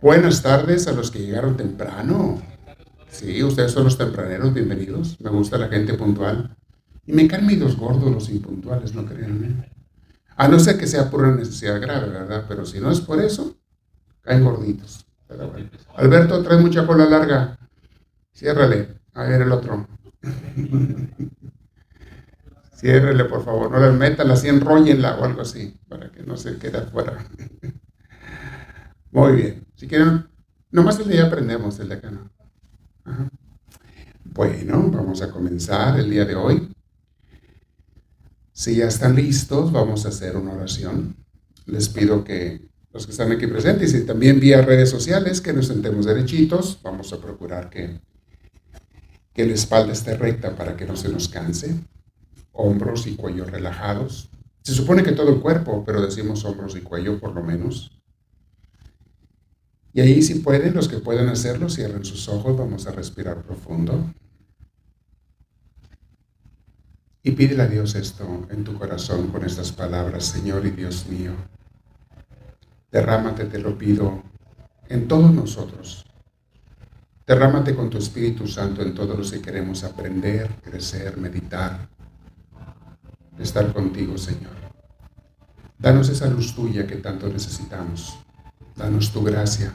Buenas tardes a los que llegaron temprano. Sí, ustedes son los tempraneros, bienvenidos. Me gusta la gente puntual. Y me caen medio gordos los impuntuales, no crean. A no ser que sea por una necesidad grave, ¿verdad? Pero si no es por eso, caen gorditos. Alberto, trae mucha cola larga. Ciérrale. A ver el otro. Ciérrele, por favor. No le metan así, enrollenla o algo así, para que no se quede afuera. Muy bien. Si quieren, nomás el día aprendemos el de acá, ¿no? Bueno, vamos a comenzar el día de hoy. Si ya están listos, vamos a hacer una oración. Les pido que los que están aquí presentes y también vía redes sociales, que nos sentemos derechitos. Vamos a procurar que, que la espalda esté recta para que no se nos canse. Hombros y cuello relajados. Se supone que todo el cuerpo, pero decimos hombros y cuello por lo menos. Y ahí si pueden, los que pueden hacerlo, cierren sus ojos, vamos a respirar profundo. Y pídele a Dios esto en tu corazón con estas palabras, Señor y Dios mío. Derrámate, te lo pido, en todos nosotros. Derrámate con tu Espíritu Santo en todos los que queremos aprender, crecer, meditar, estar contigo, Señor. Danos esa luz tuya que tanto necesitamos. Danos tu gracia.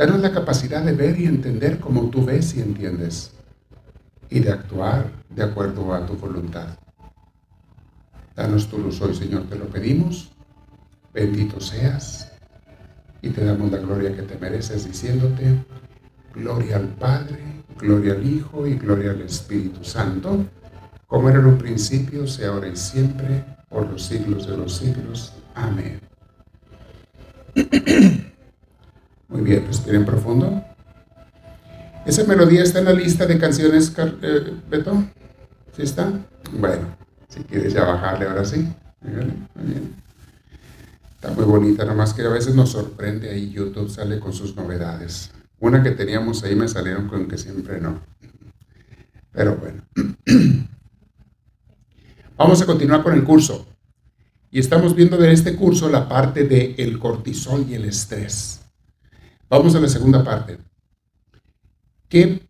Danos la capacidad de ver y entender como tú ves y entiendes y de actuar de acuerdo a tu voluntad. Danos tu luz hoy, Señor, te lo pedimos. Bendito seas. Y te damos la gloria que te mereces diciéndote, gloria al Padre, gloria al Hijo y gloria al Espíritu Santo, como era en un principio, sea ahora y siempre, por los siglos de los siglos. Amén. Muy bien, respiren profundo. ¿Esa melodía está en la lista de canciones, eh, Beto? ¿Sí está? Bueno, si quieres ya bajarle ahora sí. Está muy bonita, nomás que a veces nos sorprende ahí YouTube sale con sus novedades. Una que teníamos ahí me salieron con que siempre no. Pero bueno. Vamos a continuar con el curso. Y estamos viendo de este curso la parte del el cortisol y el estrés. Vamos a la segunda parte. ¿Qué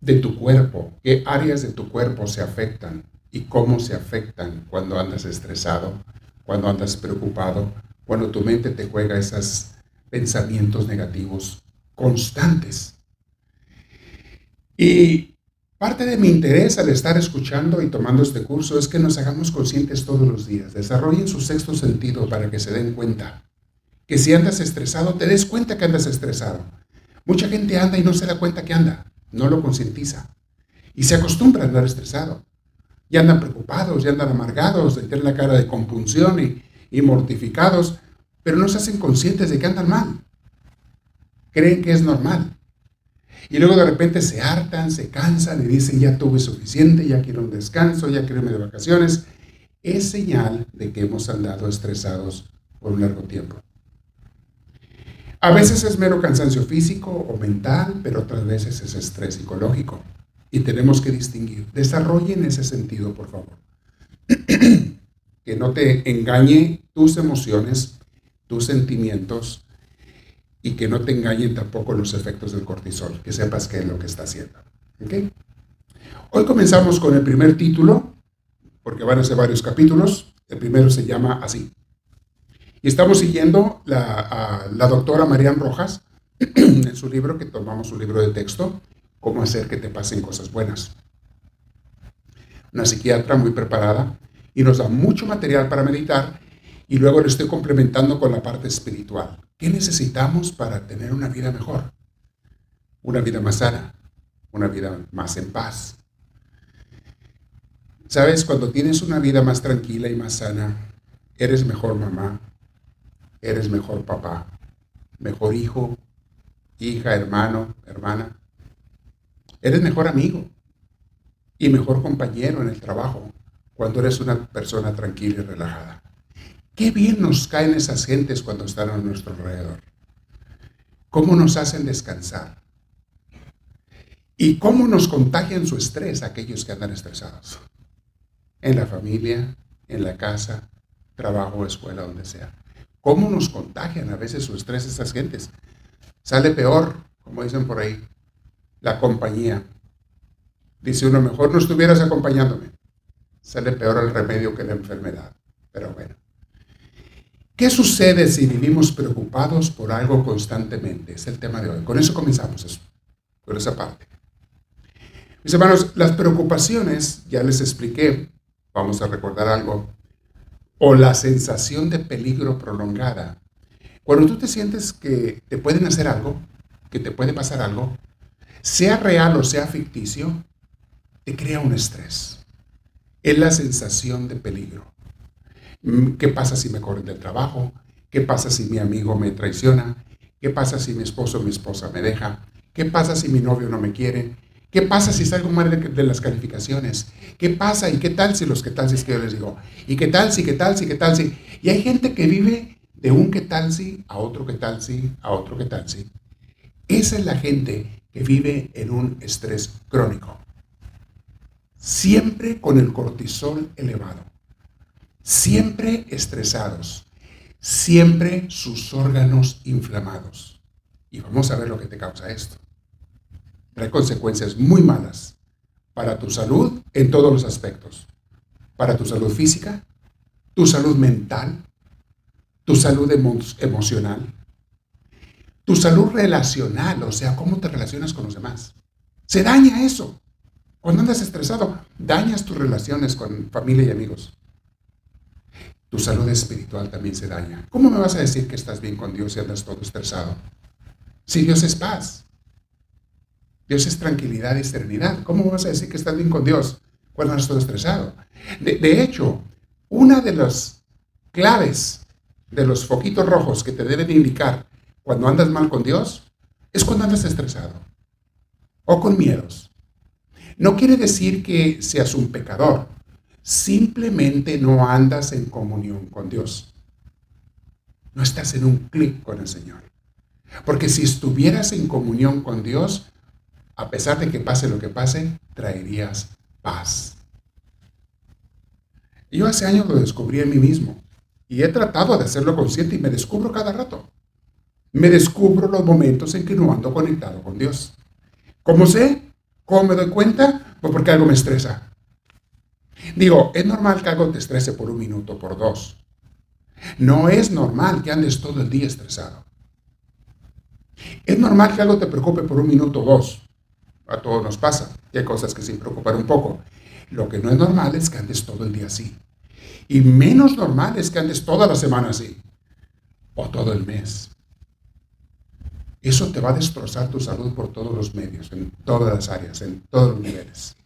de tu cuerpo, qué áreas de tu cuerpo se afectan y cómo se afectan cuando andas estresado, cuando andas preocupado, cuando tu mente te juega esos pensamientos negativos constantes? Y Parte de mi interés al estar escuchando y tomando este curso es que nos hagamos conscientes todos los días, desarrollen su sexto sentido para que se den cuenta que si andas estresado, te des cuenta que andas estresado. Mucha gente anda y no se da cuenta que anda, no lo concientiza y se acostumbra a andar estresado. Y andan preocupados, ya andan amargados, tienen la cara de compunción y, y mortificados, pero no se hacen conscientes de que andan mal. Creen que es normal. Y luego de repente se hartan, se cansan y dicen, ya tuve suficiente, ya quiero un descanso, ya quiero irme de vacaciones. Es señal de que hemos andado estresados por un largo tiempo. A veces es mero cansancio físico o mental, pero otras veces es estrés psicológico. Y tenemos que distinguir. Desarrollen ese sentido, por favor. que no te engañe tus emociones, tus sentimientos y que no te engañen tampoco los efectos del cortisol, que sepas qué es lo que está haciendo. Hoy comenzamos con el primer título, porque van a ser varios capítulos. El primero se llama así. Y estamos siguiendo la, a la doctora Marian Rojas en su libro, que tomamos su libro de texto, Cómo hacer que te pasen cosas buenas. Una psiquiatra muy preparada y nos da mucho material para meditar y luego lo estoy complementando con la parte espiritual. ¿Qué necesitamos para tener una vida mejor? Una vida más sana, una vida más en paz. Sabes, cuando tienes una vida más tranquila y más sana, eres mejor mamá, eres mejor papá, mejor hijo, hija, hermano, hermana. Eres mejor amigo y mejor compañero en el trabajo cuando eres una persona tranquila y relajada. Qué bien nos caen esas gentes cuando están a nuestro alrededor. Cómo nos hacen descansar. Y cómo nos contagian su estrés aquellos que andan estresados. En la familia, en la casa, trabajo, escuela, donde sea. Cómo nos contagian a veces su estrés esas gentes. Sale peor, como dicen por ahí, la compañía. Dice uno, mejor no estuvieras acompañándome. Sale peor el remedio que la enfermedad. Pero bueno. ¿Qué sucede si vivimos preocupados por algo constantemente? Es el tema de hoy. Con eso comenzamos, eso, con esa parte. Mis hermanos, las preocupaciones, ya les expliqué, vamos a recordar algo, o la sensación de peligro prolongada. Cuando tú te sientes que te pueden hacer algo, que te puede pasar algo, sea real o sea ficticio, te crea un estrés. Es la sensación de peligro. Mm, ¿Qué pasa si me corren del trabajo? ¿Qué pasa si mi amigo me traiciona? ¿Qué pasa si mi esposo o mi esposa me deja? ¿Qué pasa si mi novio no me quiere? ¿Qué pasa si salgo mal de, las calificaciones? ¿Qué pasa y qué tal si los qué tal si es que yo les digo? ¿Y qué tal si, qué tal si, qué tal si? Y hay gente que vive de un qué tal si a otro qué tal si, a otro qué tal si. Esa es la gente que vive en un estrés crónico. Siempre con el cortisol elevado siempre estresados, siempre sus órganos inflamados. Y vamos a ver lo que te causa esto. Trae consecuencias muy malas para tu salud en todos los aspectos. Para tu salud física, tu salud mental, tu salud emocional, tu salud relacional, o sea, cómo te relacionas con los demás. Se daña eso. Cuando andas estresado, dañas tus relaciones con familia y amigos tu salud espiritual también se daña. ¿Cómo me vas a decir que estás bien con Dios y andas todo estresado? Si Dios es paz, Dios es tranquilidad y serenidad. ¿Cómo vas a decir que estás bien con Dios cuando todo estresado? De, de hecho, una de las claves de los foquitos rojos que te deben indicar cuando andas mal con Dios es cuando andas estresado o con miedos. No quiere decir que seas un pecador, simplemente no andas en comunión con Dios. No estás en un clic con el Señor. Porque si estuvieras en comunión con Dios, a pesar de que pase lo que pase, traerías paz. Yo hace años lo descubrí en mí mismo y he tratado de hacerlo consciente y me descubro cada rato. Me descubro los momentos en que no ando conectado con Dios. ¿Cómo sé? ¿Cómo me doy cuenta? Pues porque algo me estresa. Digo, es normal que algo te estrese por un minuto, por dos. No es normal que andes todo el día estresado. Es normal que algo te preocupe por un minuto o dos. A todos nos pasa. Hay cosas que sí preocupan un poco. Lo que no es normal es que andes todo el día así. Y menos normal es que andes toda la semana así. O todo el mes. Eso te va a destrozar tu salud por todos los medios, en todas las áreas, en todos los niveles.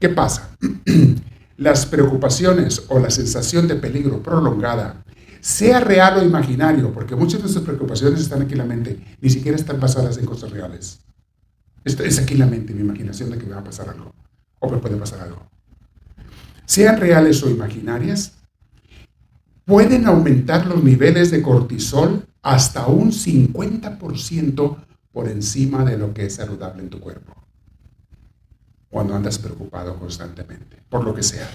¿Qué pasa? Las preocupaciones o la sensación de peligro prolongada, sea real o imaginario, porque muchas de esas preocupaciones están aquí en la mente, ni siquiera están basadas en cosas reales. Esto es aquí la mente, mi imaginación de que me va a pasar algo, o me puede pasar algo. Sean reales o imaginarias, pueden aumentar los niveles de cortisol hasta un 50% por encima de lo que es saludable en tu cuerpo cuando andas preocupado constantemente, por lo que sea.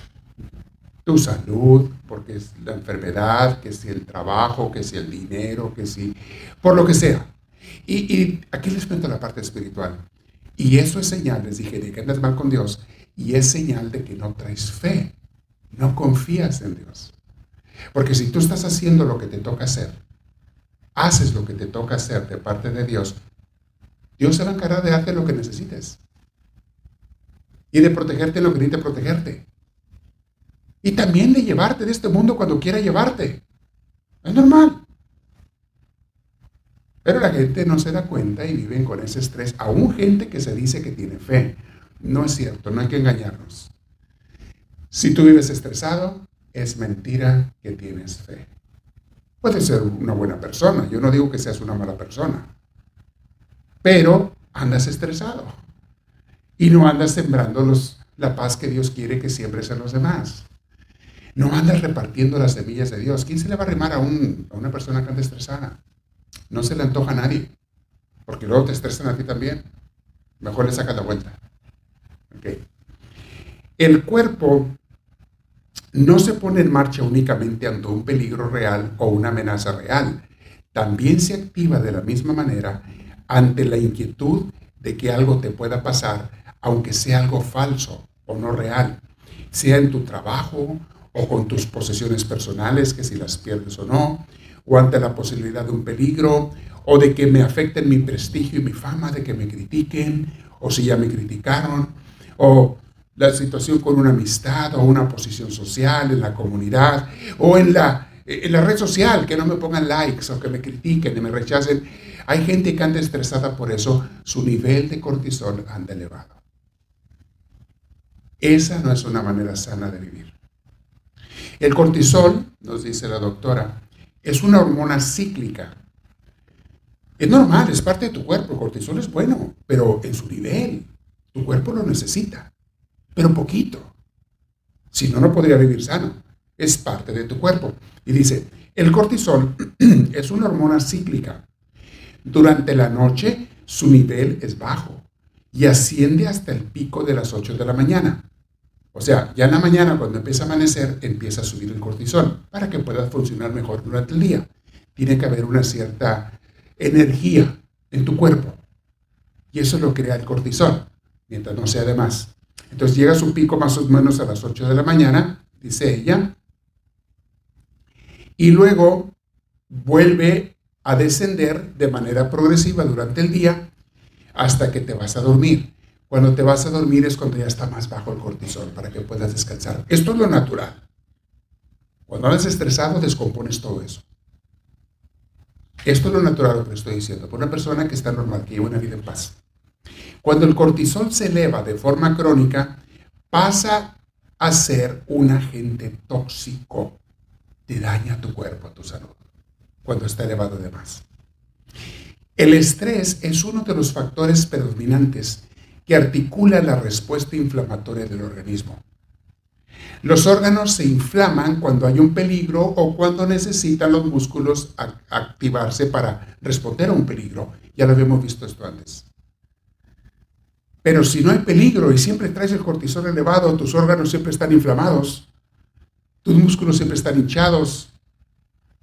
Tu salud, porque es la enfermedad, que si el trabajo, que si el dinero, que si, por lo que sea. Y, aquí les cuento la parte espiritual. Y eso es señal, les dije, de que andas mal con Dios. Y es señal de que no traes fe, no confías en Dios. Porque si tú estás haciendo lo que te toca hacer, haces lo que te toca hacer de parte de Dios, Dios se va a encargar de darte lo que necesites y de protegerte lo que necesita protegerte. Y también de llevarte de este mundo cuando quiera llevarte. Es normal. Pero la gente no se da cuenta y viven con ese estrés. Aún gente que se dice que tiene fe. No es cierto, no hay que engañarnos. Si tú vives estresado, es mentira que tienes fe. Puedes ser una buena persona, yo no digo que seas una mala persona, pero andas estresado y no andas sembrando la paz que Dios quiere que siembres en los demás. No andas repartiendo las semillas de Dios. ¿Quién se le va a remar a, una persona que anda estresada? No se le antoja a nadie, porque luego te estresan a ti también. Mejor le sacas la vuelta. El cuerpo no se pone en marcha únicamente ante un peligro real o una amenaza real. también se activa de la misma manera ante la inquietud de que algo te pueda pasar, aunque sea algo falso o no real, sea en tu trabajo o con tus posesiones personales, que si las pierdes o no, o ante la posibilidad de un peligro, o de que me afecten mi prestigio y mi fama, de que me critiquen, o si ya me criticaron, o la situación con una amistad o una posición social en la comunidad, o en la, en la red social, que no me pongan likes o que me critiquen y me rechacen. Hay gente que anda estresada por eso, su nivel de cortisol anda elevado. Esa no es una manera sana de vivir. El cortisol, nos dice la doctora, es una hormona cíclica. Es normal, es parte de tu cuerpo. El cortisol es bueno, pero en su nivel. Tu cuerpo lo necesita, pero poquito. Si no, no podría vivir sano. Es parte de tu cuerpo. Y dice, el cortisol es una hormona cíclica. Durante la noche su nivel es bajo y asciende hasta el pico de las 8 de la mañana. O sea, ya en la mañana cuando empieza a amanecer empieza a subir el cortisol para que pueda funcionar mejor durante el día. Tiene que haber una cierta energía en tu cuerpo. Y eso lo crea el cortisol, mientras no sea de más. Entonces llega a su pico más o menos a las 8 de la mañana, dice ella, y luego vuelve a descender de manera progresiva durante el día hasta que te vas a dormir. Cuando te vas a dormir es cuando ya está más bajo el cortisol para que puedas descansar. Esto es lo natural. Cuando andas estresado, descompones todo eso. Esto es lo natural lo que estoy diciendo. Por una persona que está normal, que lleva una vida en paz. Cuando el cortisol se eleva de forma crónica, pasa a ser un agente tóxico. Te daña tu cuerpo, tu salud, cuando está elevado de más. El estrés es uno de los factores predominantes que articula la respuesta inflamatoria del organismo. Los órganos se inflaman cuando hay un peligro o cuando necesitan los músculos activarse para responder a un peligro. Ya lo habíamos visto esto antes. Pero si no hay peligro y siempre traes el cortisol elevado, tus órganos siempre están inflamados, tus músculos siempre están hinchados,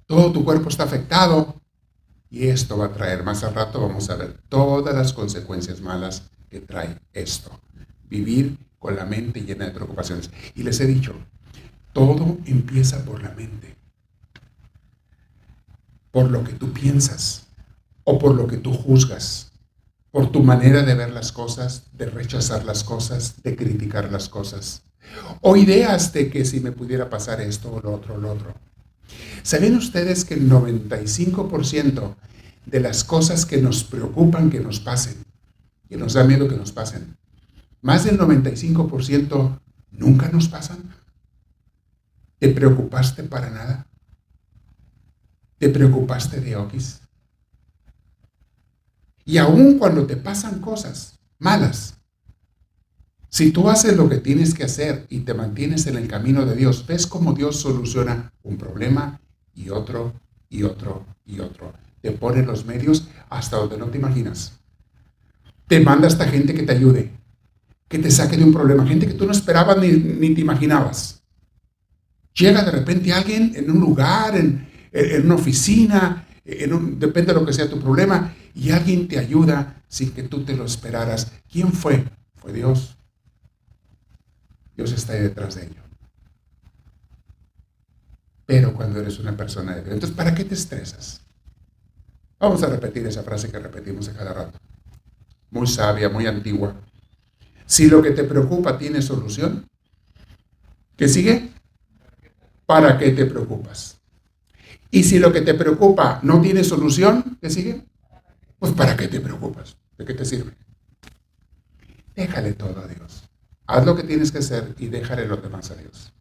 todo tu cuerpo está afectado. Y esto va a traer, más al rato vamos a ver todas las consecuencias malas que trae esto. Vivir con la mente llena de preocupaciones. Y les he dicho, todo empieza por la mente. Por lo que tú piensas o por lo que tú juzgas. Por tu manera de ver las cosas, de rechazar las cosas, de criticar las cosas. O ideas de que si me pudiera pasar esto o lo otro o lo otro. ¿Saben ustedes que el 95% de las cosas que nos preocupan que nos pasen que nos da miedo que nos pasen. Más del 95% nunca nos pasan. ¿Te preocupaste para nada? ¿Te preocupaste de Oquis? Y aun cuando te pasan cosas malas, si tú haces lo que tienes que hacer y te mantienes en el camino de Dios, ves cómo Dios soluciona un problema y otro y otro y otro. Te pone los medios hasta donde no te imaginas te manda esta gente que te ayude, que te saque de un problema, gente que tú no esperabas ni, te imaginabas. Llega de repente alguien en un lugar, en, una oficina, en depende de lo que sea tu problema, y alguien te ayuda sin que tú te lo esperaras. ¿Quién fue? Fue Dios. Dios está ahí detrás de ello. Pero cuando eres una persona de Dios, entonces, ¿para qué te estresas? Vamos a repetir esa frase que repetimos a cada rato muy sabia, muy antigua. Si lo que te preocupa tiene solución, ¿qué sigue? ¿Para qué te preocupas? Y si lo que te preocupa no tiene solución, ¿qué sigue? Pues ¿para qué te preocupas? ¿De qué te sirve? Déjale todo a Dios. Haz lo que tienes que hacer y déjale lo demás a Dios.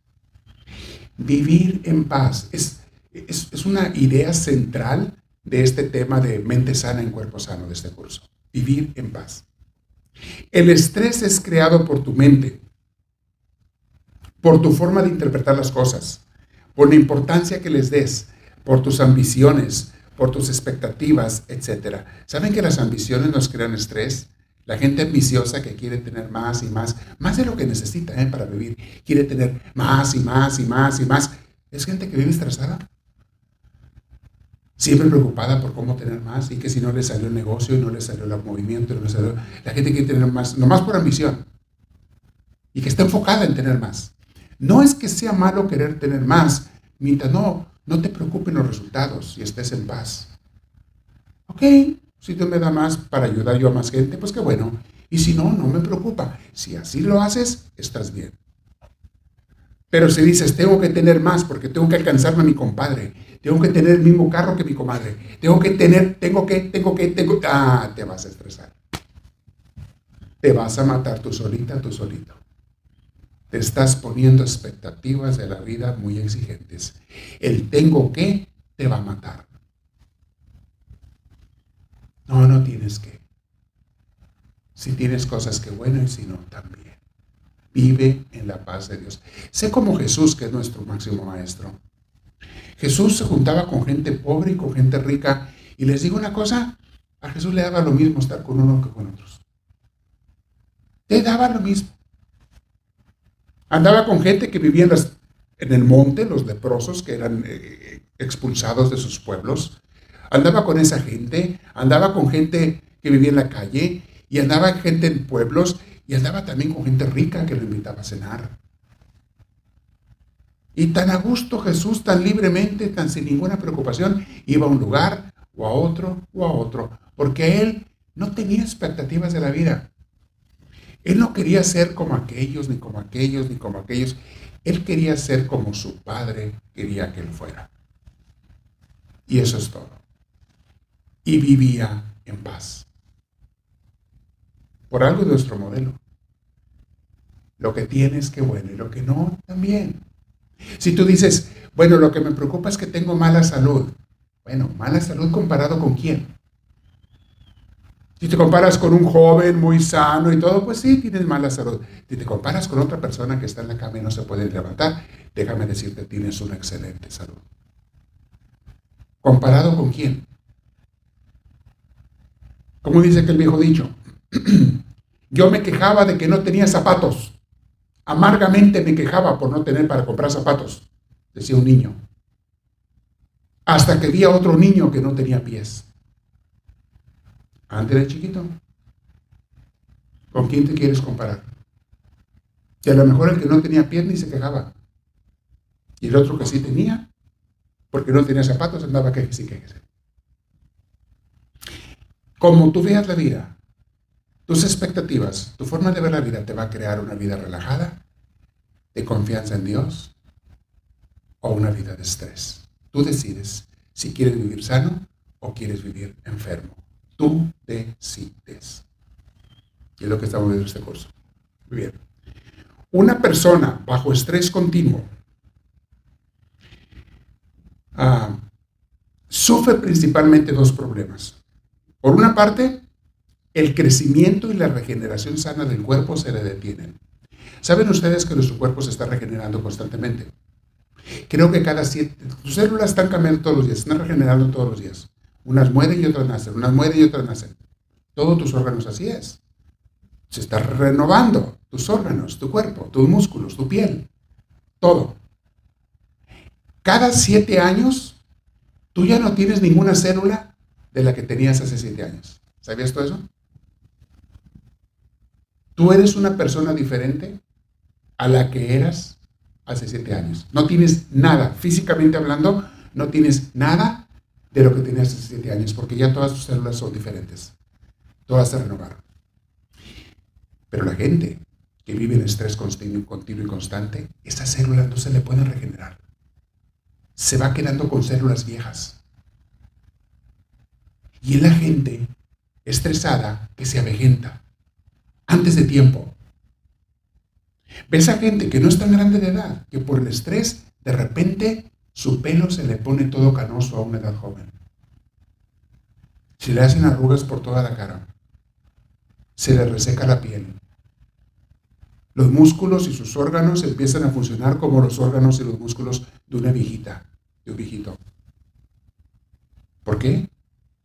Vivir en paz es, es, es una idea central de este tema de mente sana en cuerpo sano de este curso vivir en paz. El estrés es creado por tu mente, por tu forma de interpretar las cosas, por la importancia que les des, por tus ambiciones, por tus expectativas, etc. ¿Saben que las ambiciones nos crean estrés? La gente ambiciosa que quiere tener más y más, más de lo que necesita ¿eh? para vivir, quiere tener más y más y más y más, es gente que vive estresada. Siempre preocupada por cómo tener más y que si no le salió el negocio y no le salió el movimiento, no le salió, la gente quiere tener más, nomás por ambición y que está enfocada en tener más. No es que sea malo querer tener más, mientras no, no te preocupen los resultados y estés en paz. Ok, si tú me da más para ayudar yo a más gente, pues qué bueno. Y si no, no me preocupa. Si así lo haces, estás bien. Pero si dices, tengo que tener más porque tengo que alcanzarme a mi compadre, tengo que tener el mismo carro que mi comadre, tengo que tener, tengo que, tengo que, tengo, ah, te vas a estresar. Te vas a matar tú solita, tú solito. Te estás poniendo expectativas de la vida muy exigentes. El tengo que te va a matar. No, no tienes que. Si tienes cosas que bueno y si no, también. Vive en la paz de Dios. Sé como Jesús, que es nuestro máximo maestro. Jesús se juntaba con gente pobre y con gente rica. Y les digo una cosa, a Jesús le daba lo mismo estar con uno que con otros. Le daba lo mismo. Andaba con gente que vivía en, el monte, los leprosos que eran eh, expulsados de sus pueblos. Andaba con esa gente, andaba con gente que vivía en la calle y andaba gente en pueblos y andaba también con gente rica que lo invitaba a cenar. Y tan a gusto Jesús, tan libremente, tan sin ninguna preocupación, iba a un lugar o a otro o a otro, porque él no tenía expectativas de la vida. Él no quería ser como aquellos, ni como aquellos, ni como aquellos. Él quería ser como su padre quería que él fuera. Y eso es todo. Y vivía en paz. Por algo de nuestro modelo. Lo que tienes, que bueno, y lo que no, también. Si tú dices, bueno, lo que me preocupa es que tengo mala salud. Bueno, mala salud comparado con quién? Si te comparas con un joven muy sano y todo, pues sí, tienes mala salud. Si te comparas con otra persona que está en la cama y no se puede levantar, déjame decirte, tienes una excelente salud. ¿Comparado con quién? Como dice aquel viejo dicho, yo me quejaba de que no tenía zapatos. Amargamente me quejaba por no tener para comprar zapatos, decía un niño. Hasta que vi a otro niño que no tenía pies. Antes de chiquito. ¿Con quién te quieres comparar? Que a lo mejor el que no tenía pierna y se quejaba. Y el otro que sí tenía, porque no tenía zapatos, andaba que sí que Como tú veas la vida, tus expectativas, tu forma de ver la vida te va a crear una vida relajada, de confianza en Dios, o una vida de estrés. Tú decides si quieres vivir sano o quieres vivir enfermo. Tú decides. Y es lo que estamos viendo en este curso. Muy bien. Una persona bajo estrés continuo ah, sufre principalmente dos problemas. Por una parte, el crecimiento y la regeneración sana del cuerpo se le detienen. ¿Saben ustedes que nuestro cuerpo se está regenerando constantemente? Creo que cada siete, tus células están cambiando todos los días, están regenerando todos los días. Unas mueren y otras nacen, unas mueren y otras nacen. Todos tus órganos así es. Se está renovando tus órganos, tu cuerpo, tus músculos, tu piel, todo. Cada siete años, tú ya no tienes ninguna célula de la que tenías hace siete años. ¿Sabías todo eso? Tú eres una persona diferente a la que eras hace siete años. No tienes nada, físicamente hablando, no tienes nada de lo que tenías hace siete años, porque ya todas tus células son diferentes. Todas se renovaron. Pero la gente que vive en estrés continuo, y constante, esas células no se le pueden regenerar. Se va quedando con células viejas. Y es la gente estresada que se avejenta antes de tiempo. Ves a gente que no es tan grande de edad, que por el estrés de repente su pelo se le pone todo canoso a una edad joven. Se le hacen arrugas por toda la cara. Se le reseca la piel. Los músculos y sus órganos empiezan a funcionar como los órganos y los músculos de una viejita, de un viejito. ¿Por qué?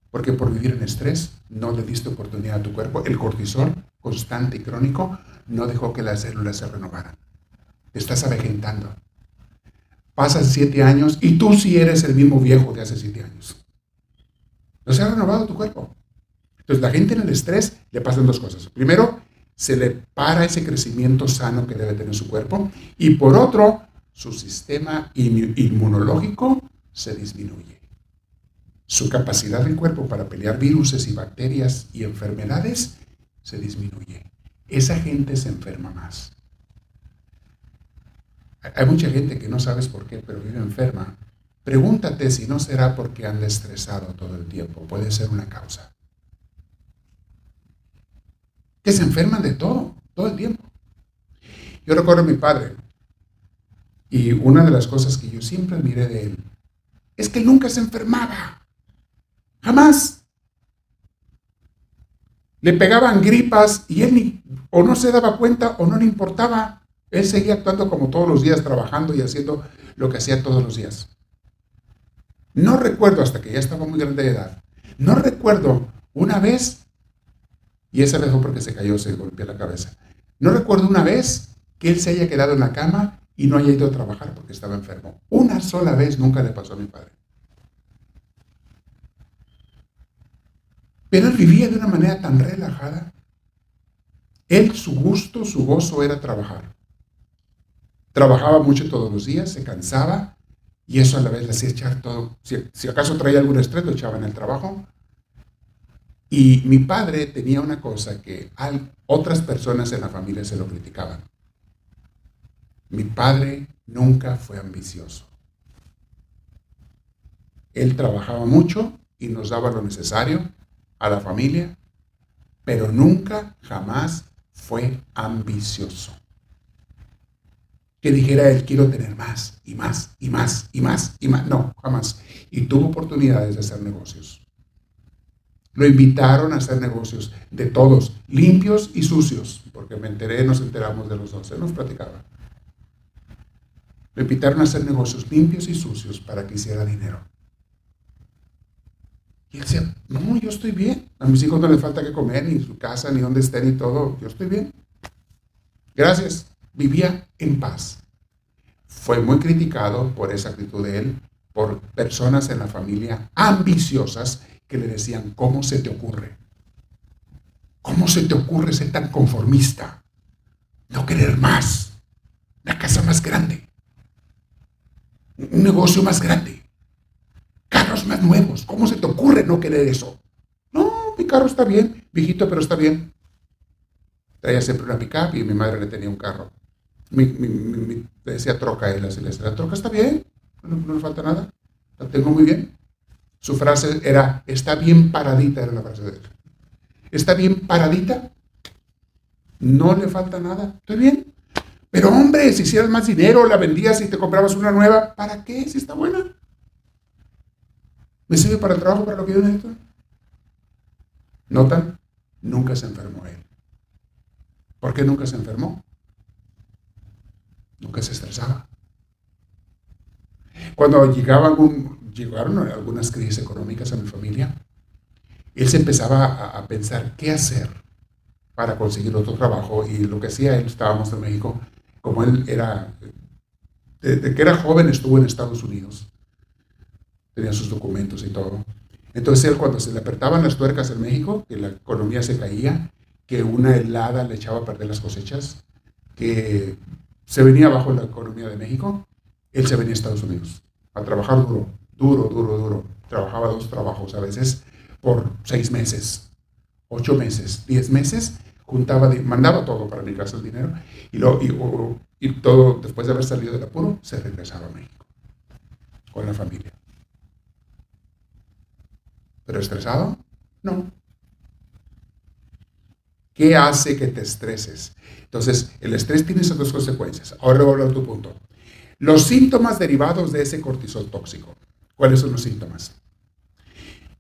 Porque por vivir en estrés no le diste oportunidad a tu cuerpo. El cortisol constante y crónico no dejó que las células se renovaran. Te estás avejentando pasan siete años y tú sí eres el mismo viejo de hace siete años. No se ha renovado tu cuerpo. Entonces, la gente en el estrés le pasan dos cosas. Primero, se le para ese crecimiento sano que debe tener su cuerpo. Y por otro, su sistema inmunológico se disminuye. Su capacidad del cuerpo para pelear virus y bacterias y enfermedades se disminuye. Esa gente se enferma más. Hay mucha gente que no sabes por qué, pero vive enferma. Pregúntate si no será porque anda estresado todo el tiempo. Puede ser una causa que se enferman de todo, todo el tiempo. Yo recuerdo a mi padre, y una de las cosas que yo siempre admiré de él, es que nunca se enfermaba, jamás. Le pegaban gripas y él ni, o no se daba cuenta o no le importaba. Él seguía actuando como todos los días, trabajando y haciendo lo que hacía todos los días. No recuerdo, hasta que ya estaba muy grande de edad, no recuerdo una vez y esa vez fue porque se cayó, se golpeó la cabeza. No recuerdo una vez que él se haya quedado en la cama y no haya ido a trabajar porque estaba enfermo. Una sola vez nunca le pasó a mi padre. Pero él vivía de una manera tan relajada. Él, su gusto, su gozo era trabajar. Trabajaba mucho todos los días, se cansaba y eso a la vez le hacía echar todo. Si, acaso traía algún estrés, lo echaba en el trabajo y mi padre tenía una cosa que otras personas en la familia se lo criticaban. Mi padre nunca fue ambicioso. Él trabajaba mucho y nos daba lo necesario a la familia, pero nunca, jamás fue ambicioso. Que dijera él, quiero tener más y más y más y más y más. No, jamás. Y tuvo oportunidades de hacer negocios. Lo invitaron a hacer negocios de todos, limpios y sucios, porque me enteré, nos enteramos de los dos, él nos platicaba. Lo invitaron a hacer negocios limpios y sucios para que hiciera dinero. Y él decía, no, yo estoy bien. A mis hijos no les falta que comer, ni su casa, ni donde estén, ni todo. Yo estoy bien. Gracias. Vivía en paz. Fue muy criticado por esa actitud de él, por personas en la familia ambiciosas que le decían, ¿cómo se te ocurre? ¿Cómo se te ocurre ser tan conformista? No querer más, una casa más grande, un negocio más grande, carros más nuevos. ¿Cómo se te ocurre no querer eso? No, mi carro está bien, viejito, pero está bien. Traía siempre una pickup y mi madre le tenía un carro. Mi, le decía troca él, así le la troca está bien, no, no le falta nada, la tengo muy bien. Su frase era, está bien paradita, era la frase de él. ¿Está bien paradita? No le falta nada. ¿Estoy bien? Pero hombre, si hicieras más dinero, la vendías y te comprabas una nueva, ¿para qué? Si está buena. ¿Me sirve para el trabajo, para lo que yo necesito? ¿Notan? Nunca se enfermó él. ¿Por qué nunca se enfermó? Nunca se estresaba. Cuando llegaba un, llegaron algunas crisis económicas a mi familia, él se empezaba a, pensar qué hacer para conseguir otro trabajo y lo que hacía él, estábamos en México, como él era, desde que era joven estuvo en Estados Unidos, tenía sus documentos y todo. Entonces él cuando se le apretaban las tuercas en México, que la economía se caía, que una helada le echaba a perder las cosechas, que se venía abajo la economía de México, él se venía a Estados Unidos a trabajar duro duro, duro, duro. Trabajaba dos trabajos a veces por seis meses, ocho meses, diez meses, juntaba, mandaba todo para mi casa el dinero y, lo, y, todo, después de haber salido del apuro, se regresaba a México con la familia. ¿Pero estresado? No. ¿Qué hace que te estreses? Entonces, el estrés tiene esas dos consecuencias. Ahora voy a hablar tu punto. Los síntomas derivados de ese cortisol tóxico. ¿Cuáles son los síntomas?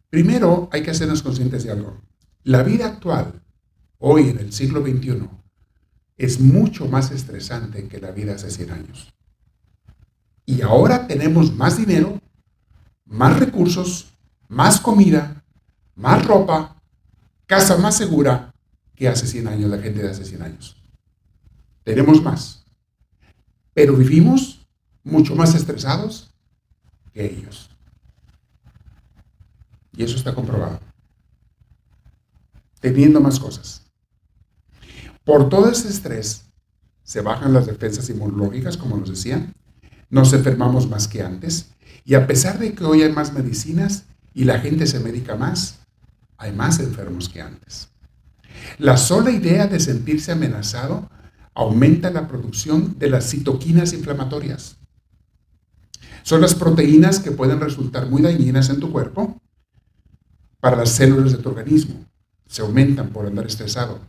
Primero, hay que hacernos conscientes de algo. La vida actual, hoy en el siglo XXI, es mucho más estresante que la vida hace 100 años. Y ahora tenemos más dinero, más recursos, más comida, más ropa, casa más segura que hace 100 años, la gente de hace 100 años. Tenemos más. Pero vivimos mucho más estresados que ellos. Y eso está comprobado. Teniendo más cosas. Por todo ese estrés, se bajan las defensas inmunológicas, como nos decía, nos enfermamos más que antes, y a pesar de que hoy hay más medicinas y la gente se medica más, hay más enfermos que antes. La sola idea de sentirse amenazado aumenta la producción de las citoquinas inflamatorias. Son las proteínas que pueden resultar muy dañinas en tu cuerpo para las células de tu organismo. Se aumentan por andar estresado.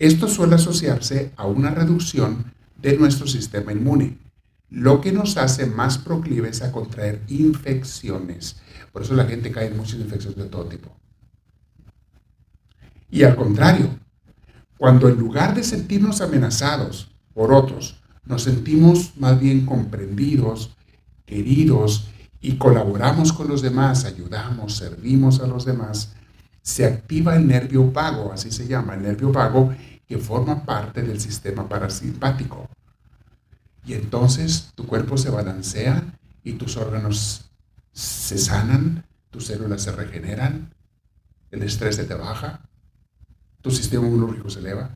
Esto suele asociarse a una reducción de nuestro sistema inmune, lo que nos hace más proclives a contraer infecciones. Por eso la gente cae en muchas infecciones de todo tipo. Y al contrario, cuando en lugar de sentirnos amenazados por otros, nos sentimos más bien comprendidos, queridos y colaboramos con los demás, ayudamos, servimos a los demás, se activa el nervio vago, así se llama, el nervio vago que forma parte del sistema parasimpático. Y entonces tu cuerpo se balancea y tus órganos se sanan, tus células se regeneran, el estrés se te baja, tu sistema inmunológico se eleva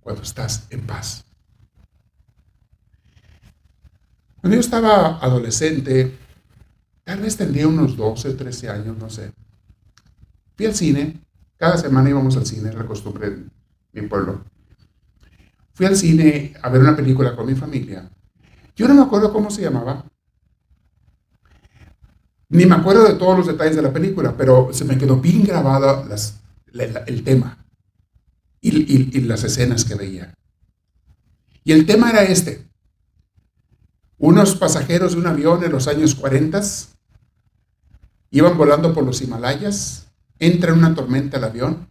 cuando estás en paz. Cuando yo estaba adolescente, tal vez tendría unos 12, 13 años, no sé. Fui al cine, cada semana íbamos al cine, la costumbre en mi pueblo. Fui al cine a ver una película con mi familia. Yo no me acuerdo cómo se llamaba, ni me acuerdo de todos los detalles de la película, pero se me quedó bien grabado el tema y, y las escenas que veía. Y el tema era este. Unos pasajeros de un avión en los años 40 iban volando por los Himalayas entra en una tormenta el avión,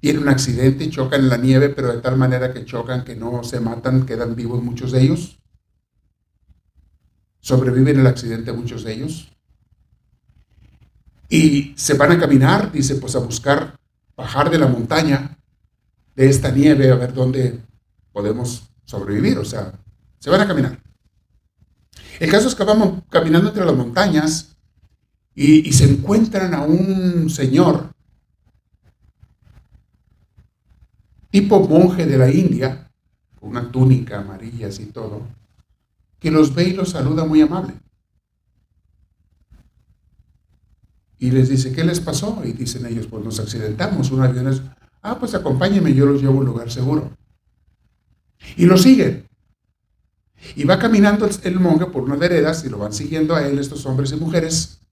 tiene un accidente, chocan en la nieve, pero de tal manera que chocan que no se matan, quedan vivos muchos de ellos. Sobreviven el accidente muchos de ellos. Y se van a caminar, dice, pues a buscar bajar de la montaña, de esta nieve, a ver dónde podemos sobrevivir. O sea, se van a caminar. El caso es que vamos caminando entre las montañas y, se encuentran a un señor, tipo monje de la India, con una túnica amarilla y todo, que los ve y los saluda muy amable. Y les dice, ¿qué les pasó? Y dicen ellos, pues nos accidentamos, un avión es, ah, pues acompáñenme, yo los llevo a un lugar seguro. Y lo siguen. Y va caminando el monje por unas veredas y lo van siguiendo a él estos hombres y mujeres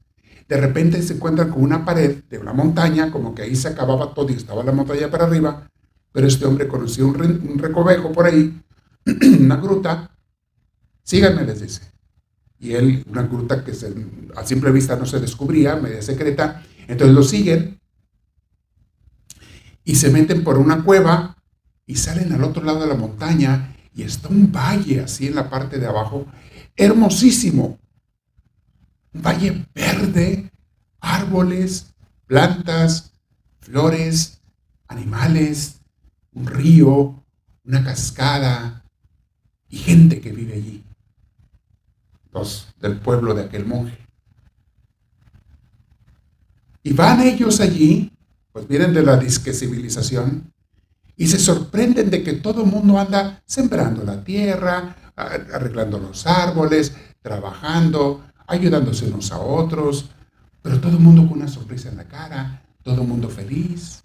de repente se encuentran con una pared de una montaña, como que ahí se acababa todo y estaba la montaña para arriba, pero este hombre conocía un, recovejo por ahí, una gruta, síganme, les dice. Y él, una gruta que a simple vista no se descubría, media secreta, entonces lo siguen y se meten por una cueva y salen al otro lado de la montaña y está un valle así en la parte de abajo, hermosísimo, un valle verde, árboles, plantas, flores, animales, un río, una cascada y gente que vive allí. Los del pueblo de aquel monje. Y van ellos allí, pues vienen de la disque civilización, y se sorprenden de que todo el mundo anda sembrando la tierra, arreglando los árboles, trabajando, ayudándose unos a otros, pero todo el mundo con una sonrisa en la cara, todo el mundo feliz,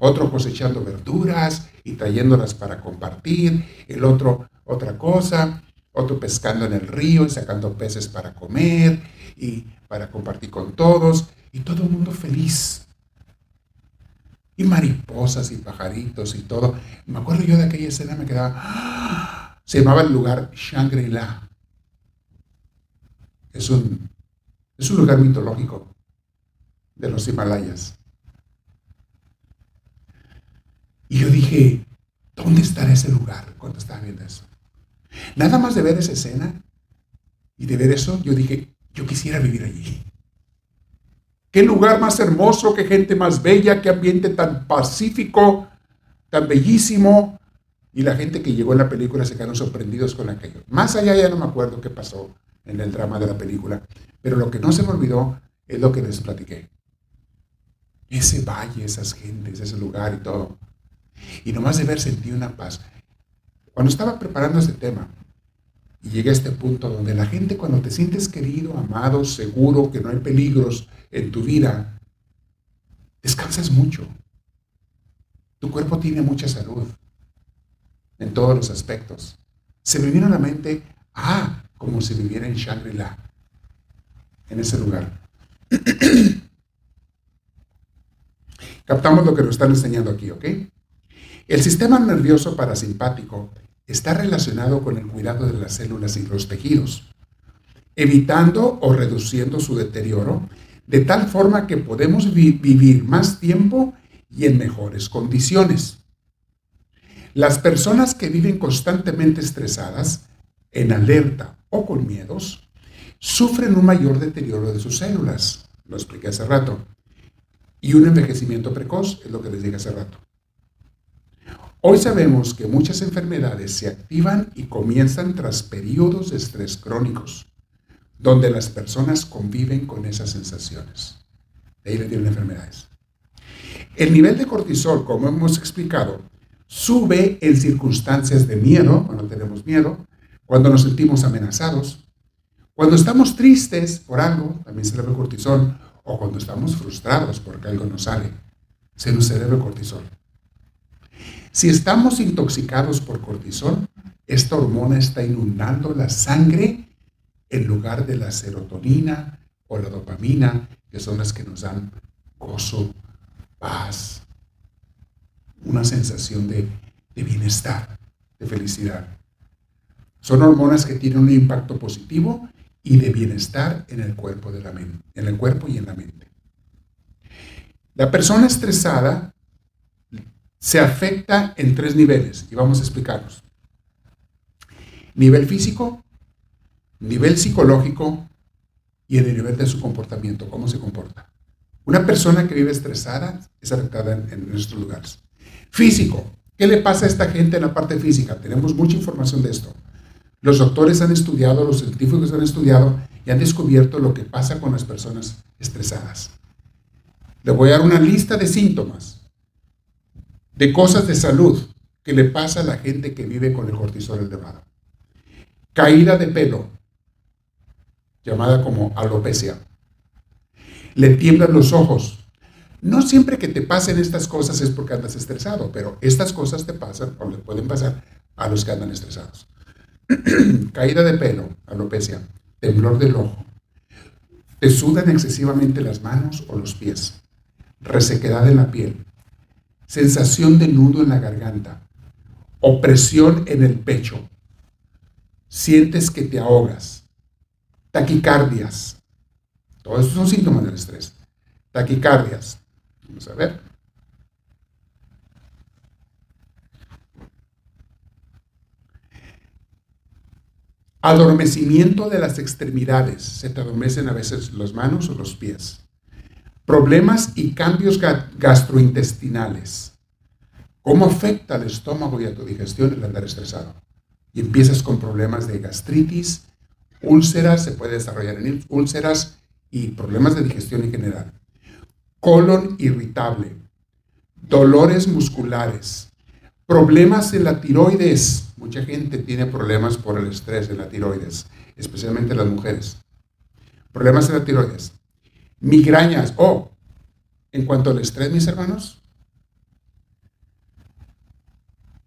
otro cosechando verduras y trayéndolas para compartir, el otro otra cosa, otro pescando en el río y sacando peces para comer y para compartir con todos, y todo el mundo feliz. Y mariposas y pajaritos y todo. Me acuerdo yo de aquella escena, me quedaba, ¡ah! se llamaba el lugar Shangri-La es un, es un lugar mitológico de los Himalayas. Y yo dije, ¿dónde estará ese lugar cuando estaba viendo eso? Nada más de ver esa escena y de ver eso, yo dije, yo quisiera vivir allí. Qué lugar más hermoso, qué gente más bella, qué ambiente tan pacífico, tan bellísimo. Y la gente que llegó en la película se quedaron sorprendidos con aquello. Más allá ya no me acuerdo qué pasó en el drama de la película. Pero lo que no se me olvidó es lo que les platiqué. ese valle, esas gentes, ese lugar y todo. Y nomás de ver sentí una paz. Cuando estaba preparando este tema y llegué a este punto donde la gente cuando te sientes querido, amado, seguro, que no hay peligros en tu vida, descansas mucho. Tu cuerpo tiene mucha salud en todos los aspectos. Se me vino a la mente, ah, como si viviera en Shangri-La, en ese lugar. Captamos lo que nos están enseñando aquí, ¿ok? El sistema nervioso parasimpático está relacionado con el cuidado de las células y los tejidos, evitando o reduciendo su deterioro, de tal forma que podemos vivir más tiempo y en mejores condiciones. Las personas que viven constantemente estresadas, en alerta o con miedos, sufren un mayor deterioro de sus células, lo expliqué hace rato, y un envejecimiento precoz, es lo que les dije hace rato. Hoy sabemos que muchas enfermedades se activan y comienzan tras periodos de estrés crónicos, donde las personas conviven con esas sensaciones. De ahí le tienen enfermedades. El nivel de cortisol, como hemos explicado, sube en circunstancias de miedo, cuando tenemos miedo, cuando nos sentimos amenazados, cuando estamos tristes por algo, también se eleva el cortisol, o cuando estamos frustrados porque algo nos sale, se nos eleva el cortisol. Si estamos intoxicados por cortisol, esta hormona está inundando la sangre en lugar de la serotonina o la dopamina, que son las que nos dan gozo, paz, una sensación de, bienestar, de felicidad. Son hormonas que tienen un impacto positivo y de bienestar en el cuerpo, de la mente, en el cuerpo y en la mente. La persona estresada se afecta en tres niveles y vamos a explicarlos. Nivel físico, nivel psicológico y el nivel de su comportamiento, cómo se comporta. Una persona que vive estresada es afectada en, nuestros lugares. Físico. ¿Qué le pasa a esta gente en la parte física? Tenemos mucha información de esto. Los doctores han estudiado, los científicos han estudiado y han descubierto lo que pasa con las personas estresadas. Le voy a dar una lista de síntomas, de cosas de salud que le pasa a la gente que vive con el cortisol elevado. Caída de pelo, llamada como alopecia le tiemblan los ojos. No siempre que te pasen estas cosas es porque andas estresado, pero estas cosas te pasan o le pueden pasar a los que andan estresados. Caída de pelo, alopecia, temblor del ojo. Te sudan excesivamente las manos o los pies. Resequedad en la piel. Sensación de nudo en la garganta. Opresión en el pecho. Sientes que te ahogas. Taquicardias todos estos son síntomas del estrés. Taquicardias. Vamos a ver. Adormecimiento de las extremidades. Se te adormecen a veces las manos o los pies. Problemas y cambios gastrointestinales. ¿Cómo afecta al estómago y a tu digestión el andar estresado? Y empiezas con problemas de gastritis, úlceras, se puede desarrollar en úlceras, y problemas de digestión en general. Colon irritable, dolores musculares, problemas en la tiroides. Mucha gente tiene problemas por el estrés en la tiroides, especialmente las mujeres. Problemas en la tiroides. Migrañas. Oh, en cuanto al estrés, mis hermanos,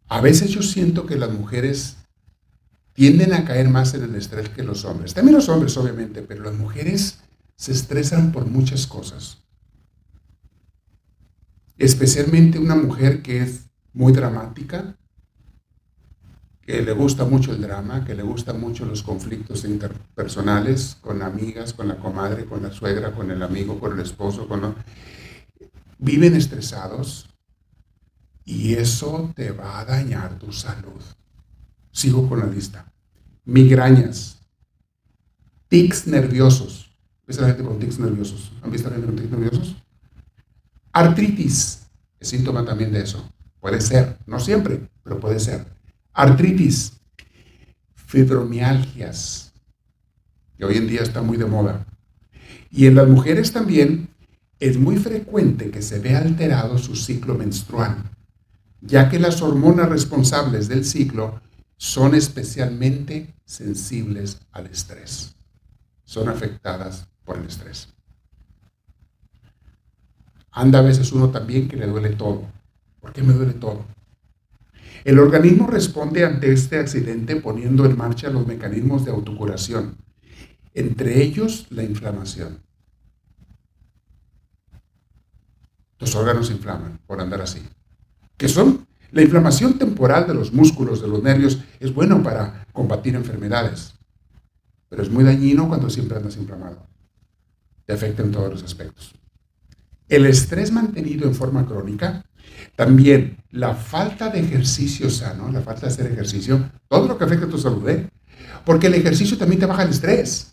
a veces yo siento que las mujeres tienden a caer más en el estrés que los hombres. También los hombres, obviamente, pero las mujeres se estresan por muchas cosas. Especialmente una mujer que es muy dramática, que le gusta mucho el drama, que le gustan mucho los conflictos interpersonales con amigas, con la comadre, con la suegra, con el amigo, con el esposo, con viven estresados y eso te va a dañar tu salud. Sigo con la lista. Migrañas, tics nerviosos, ¿Ves la gente con tics nerviosos? ¿Han visto a la gente con tics nerviosos? Artritis es síntoma también de eso. Puede ser, no siempre, pero puede ser. Artritis, fibromialgias, que hoy en día está muy de moda. Y en las mujeres también, es muy frecuente que se vea alterado su ciclo menstrual, ya que las hormonas responsables del ciclo son especialmente sensibles al estrés. Son afectadas por el estrés. Anda a veces uno también que le duele todo. ¿Por qué me duele todo? El organismo responde ante este accidente poniendo en marcha los mecanismos de autocuración, entre ellos la inflamación. Los órganos se inflaman por andar así. ¿Qué son? La inflamación temporal de los músculos, de los nervios, es bueno para combatir enfermedades, pero es muy dañino cuando siempre andas inflamado. Te afecta en todos los aspectos. El estrés mantenido en forma crónica, también la falta de ejercicio sano, la falta de hacer ejercicio, todo lo que afecta a tu salud, ¿eh? porque el ejercicio también te baja el estrés.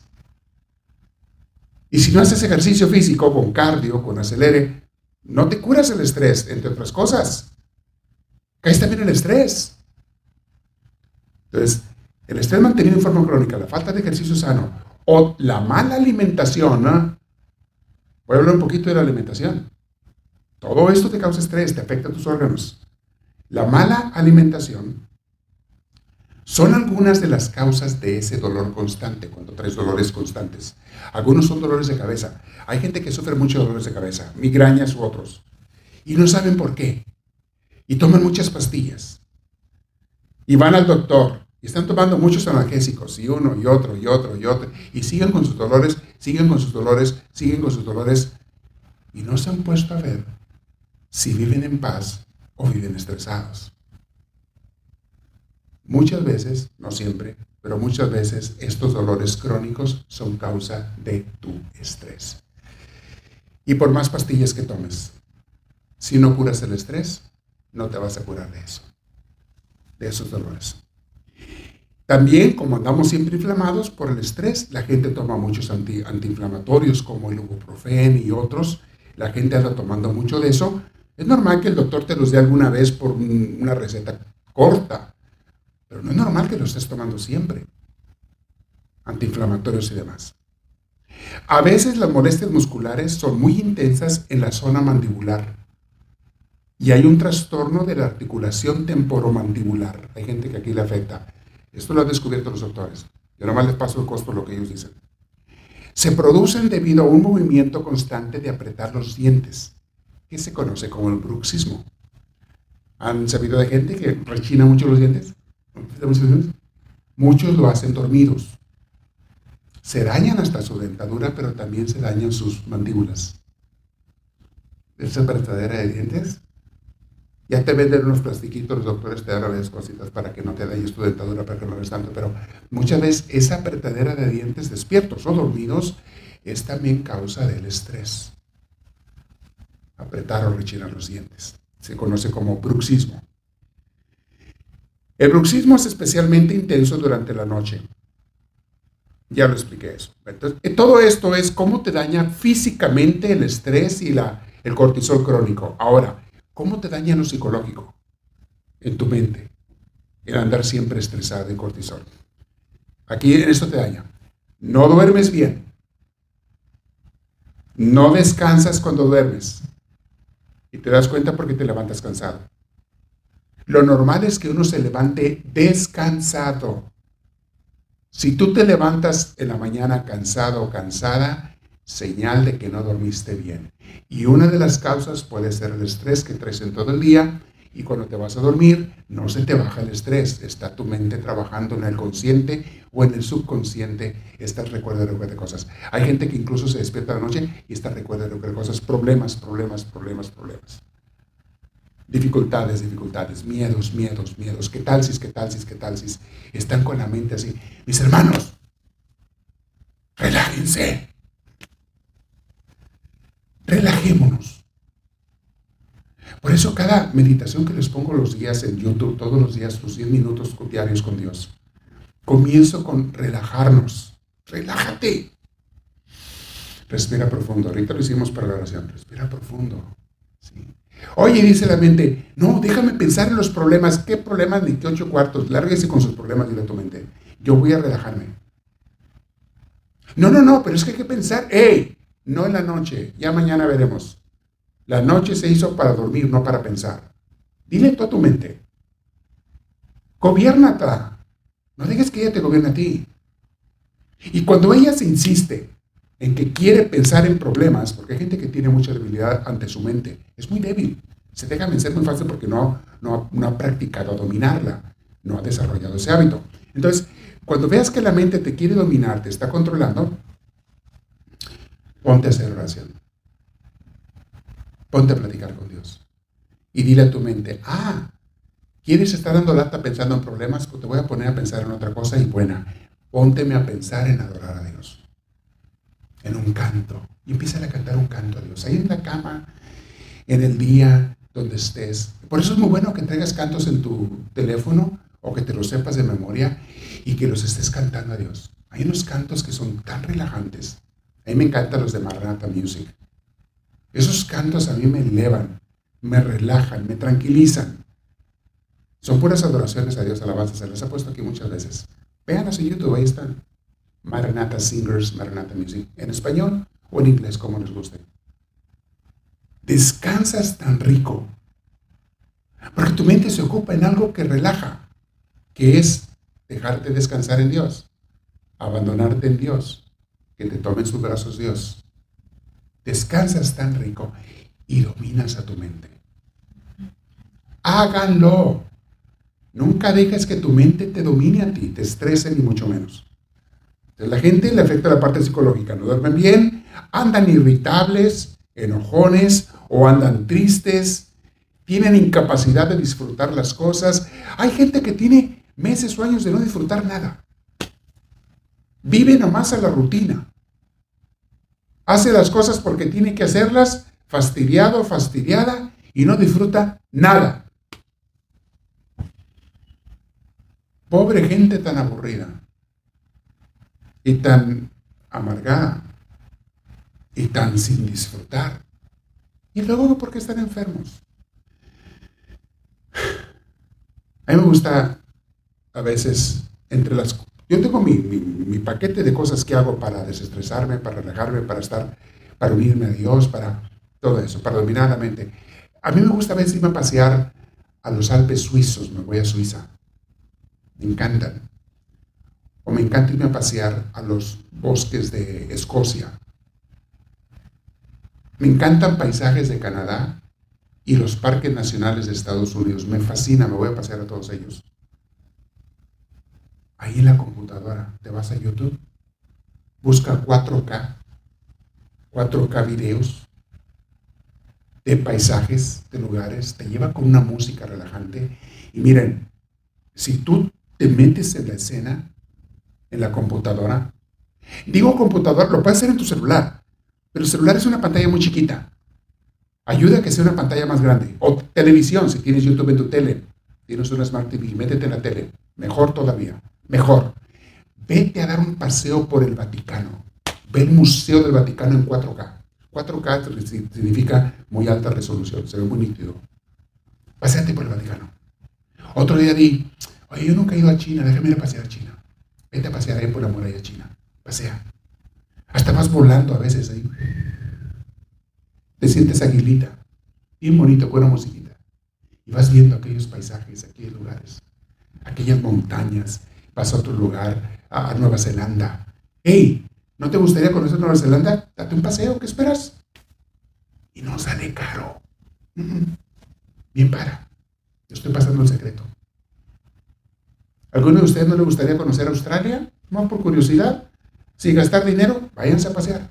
Y si no haces ejercicio físico con cardio, con acelere, no te curas el estrés, entre otras cosas. Caes también el estrés. Entonces, el estrés mantenido en forma crónica, la falta de ejercicio sano o la mala alimentación, ¿no? voy a hablar un poquito de la alimentación. Todo esto te causa estrés, te afecta a tus órganos. La mala alimentación son algunas de las causas de ese dolor constante, cuando traes dolores constantes. Algunos son dolores de cabeza. Hay gente que sufre mucho dolores de cabeza, migrañas u otros, y no saben por qué. Y toman muchas pastillas. Y van al doctor, y están tomando muchos analgésicos, y uno, y otro, y otro, y otro, y siguen con sus dolores, siguen con sus dolores, siguen con sus dolores, y no se han puesto a ver si viven en paz o viven estresados. Muchas veces, no siempre, pero muchas veces estos dolores crónicos son causa de tu estrés. Y por más pastillas que tomes, si no curas el estrés, no te vas a curar de eso, de esos dolores. También, como andamos siempre inflamados por el estrés, la gente toma muchos antiinflamatorios como el ibuprofen y otros. La gente anda tomando mucho de eso. Es normal que el doctor te los dé alguna vez por una receta corta, pero no es normal que lo estés tomando siempre. Antiinflamatorios y demás. A veces las molestias musculares son muy intensas en la zona mandibular y hay un trastorno de la articulación temporomandibular. Hay gente que aquí le afecta. Esto lo han descubierto los doctores. Yo nomás les paso el costo lo que ellos dicen. Se producen debido a un movimiento constante de apretar los dientes, que se conoce como el bruxismo. ¿Han sabido de gente que rechina mucho los dientes? Muchos lo hacen dormidos. Se dañan hasta su dentadura, pero también se dañan sus mandíbulas. Esa apretadera de dientes. Ya te venden unos plastiquitos, los doctores te dan a veces cositas para que no te dañes tu dentadura, para que no ves tanto, pero muchas veces esa apretadera de dientes despiertos o dormidos es también causa del estrés. Apretar o rechinar los dientes. Se conoce como bruxismo. El bruxismo es especialmente intenso durante la noche. Ya lo expliqué eso. Entonces, eh, todo esto es cómo te daña físicamente el estrés y la, el cortisol crónico. Ahora, ¿cómo te daña lo psicológico en tu mente? El andar siempre estresado y cortisol. Aquí en esto te daña. No duermes bien. No descansas cuando duermes. Y te das cuenta porque te levantas cansado. Lo normal es que uno se levante descansado. Si tú te levantas en la mañana cansado o cansada, señal de que no dormiste bien. Y una de las causas puede ser el estrés que traes en todo el día y cuando te vas a dormir no se te baja el estrés, está tu mente trabajando en el consciente o en el subconsciente, estás recuerdo de cosas. Hay gente que incluso se despierta la noche y está recuerdo de cosas, problemas, problemas, problemas, problemas dificultades, dificultades, miedos, miedos, miedos, qué tal si, qué tal si, qué tal si, están con la mente así. Mis hermanos, relájense. Relajémonos. Por eso cada meditación que les pongo los días en YouTube, todos los días, los 10 minutos diarios con Dios, comienzo con relajarnos. Relájate. Respira profundo. Ahorita lo hicimos para la oración. Respira profundo. ¿sí? Oye, dice la mente, no, déjame pensar en los problemas. ¿Qué problemas ni qué ocho cuartos? Lárguese con sus problemas, dile a tu mente. Yo voy a relajarme. No, no, no, pero es que hay que pensar, ¡hey! no en la noche, ya mañana veremos. La noche se hizo para dormir, no para pensar. Dile tú a tu mente, gobiernate, no dejes que ella te gobierne a ti. Y cuando ella se insiste en que quiere pensar en problemas, porque hay gente que tiene mucha debilidad ante su mente, es muy débil, se deja vencer muy fácil porque no, no, no ha practicado dominarla, no ha desarrollado ese hábito. Entonces, cuando veas que la mente te quiere dominar, te está controlando, ponte a hacer oración. Ponte a platicar con Dios. Y dile a tu mente, ah, ¿quieres estar dando lata pensando en problemas? Pues te voy a poner a pensar en otra cosa y buena. Pónteme a pensar en adorar a Dios. En un canto. Y empieza a cantar un canto a Dios. Ahí en la cama, en el día donde estés. Por eso es muy bueno que traigas cantos en tu teléfono o que te los sepas de memoria y que los estés cantando a Dios. Hay unos cantos que son tan relajantes. A mí me encantan los de Maranatha Music. Esos cantos a mí me elevan, me relajan, me tranquilizan. Son puras adoraciones a Dios, alabanzas. Se las he puesto aquí muchas veces. Véanlos en YouTube, ahí están. Maranatha Singers, Maranatha Music, en español o en inglés, como les guste. Descansas tan rico, porque tu mente se ocupa en algo que relaja, que es dejarte descansar en Dios, abandonarte en Dios, que te tome en sus brazos Dios. Descansas tan rico y dominas a tu mente. Háganlo. Nunca dejes que tu mente te domine a ti, te estrese ni mucho menos. Entonces, la gente le afecta la parte psicológica, no duermen bien, andan irritables, enojones o andan tristes, tienen incapacidad de disfrutar las cosas. Hay gente que tiene meses o años de no disfrutar nada. Vive nomás a la rutina. Hace las cosas porque tiene que hacerlas, fastidiado, fastidiada, y no disfruta nada. Pobre gente tan aburrida y tan amargada y tan sin disfrutar. Y luego porque están enfermos. A mí me gusta a veces entre las... Yo tengo mi, paquete de cosas que hago para desestresarme, para relajarme, para estar, para unirme a Dios, para todo eso, para dominar la mente. A mí me gusta a veces irme a pasear a los Alpes suizos, me voy a Suiza. Me encantan. O me encanta irme a pasear a los bosques de Escocia. Me encantan paisajes de Canadá y los parques nacionales de Estados Unidos. Me fascina, me voy a pasear a todos ellos. Ahí en la computadora, te vas a YouTube, busca 4K, 4K videos de paisajes, de lugares, te lleva con una música relajante. Y miren, si tú te metes en la escena, en la computadora. Digo computadora, lo puedes hacer en tu celular, pero el celular es una pantalla muy chiquita. Ayuda a que sea una pantalla más grande. O televisión, si tienes YouTube en tu tele, tienes una Smart TV, métete en la tele. Mejor todavía, mejor. Vete a dar un paseo por el Vaticano. Ve el Museo del Vaticano en 4K. 4K significa muy alta resolución, se ve muy nítido. Paseate por el Vaticano. Otro día di, Oye, yo nunca he ido a China, déjame ir a pasear a China. Vete a pasear ahí por la muralla china. Pasea. Hasta vas volando a veces ahí. Te sientes aguilita. Bien bonito, una musiquita. Y vas viendo aquellos paisajes, aquellos lugares, aquellas montañas. Vas a otro lugar, a, Nueva Zelanda. ¡Hey! ¿No te gustaría conocer Nueva Zelanda? Date un paseo, ¿qué esperas? Y no sale caro. Bien para. Yo estoy pasando el secreto. ¿Alguno de ustedes no le gustaría conocer Australia? No, por curiosidad. Sin gastar dinero, váyanse a pasear.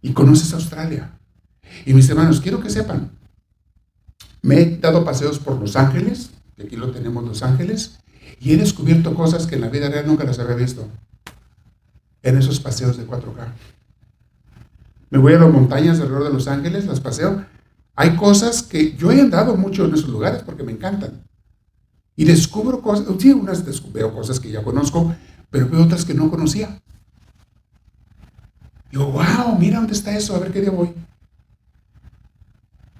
Y conoces Australia. Y mis hermanos, quiero que sepan, me he dado paseos por Los Ángeles, que aquí lo tenemos Los Ángeles, y he descubierto cosas que en la vida real nunca las había visto. En esos paseos de 4K. Me voy a las montañas alrededor de Los Ángeles, las paseo. Hay cosas que yo he andado mucho en esos lugares porque me encantan. Y descubro cosas, sí, unas veo cosas que ya conozco, pero veo otras que no conocía. Digo, wow, mira dónde está eso, a ver qué día voy.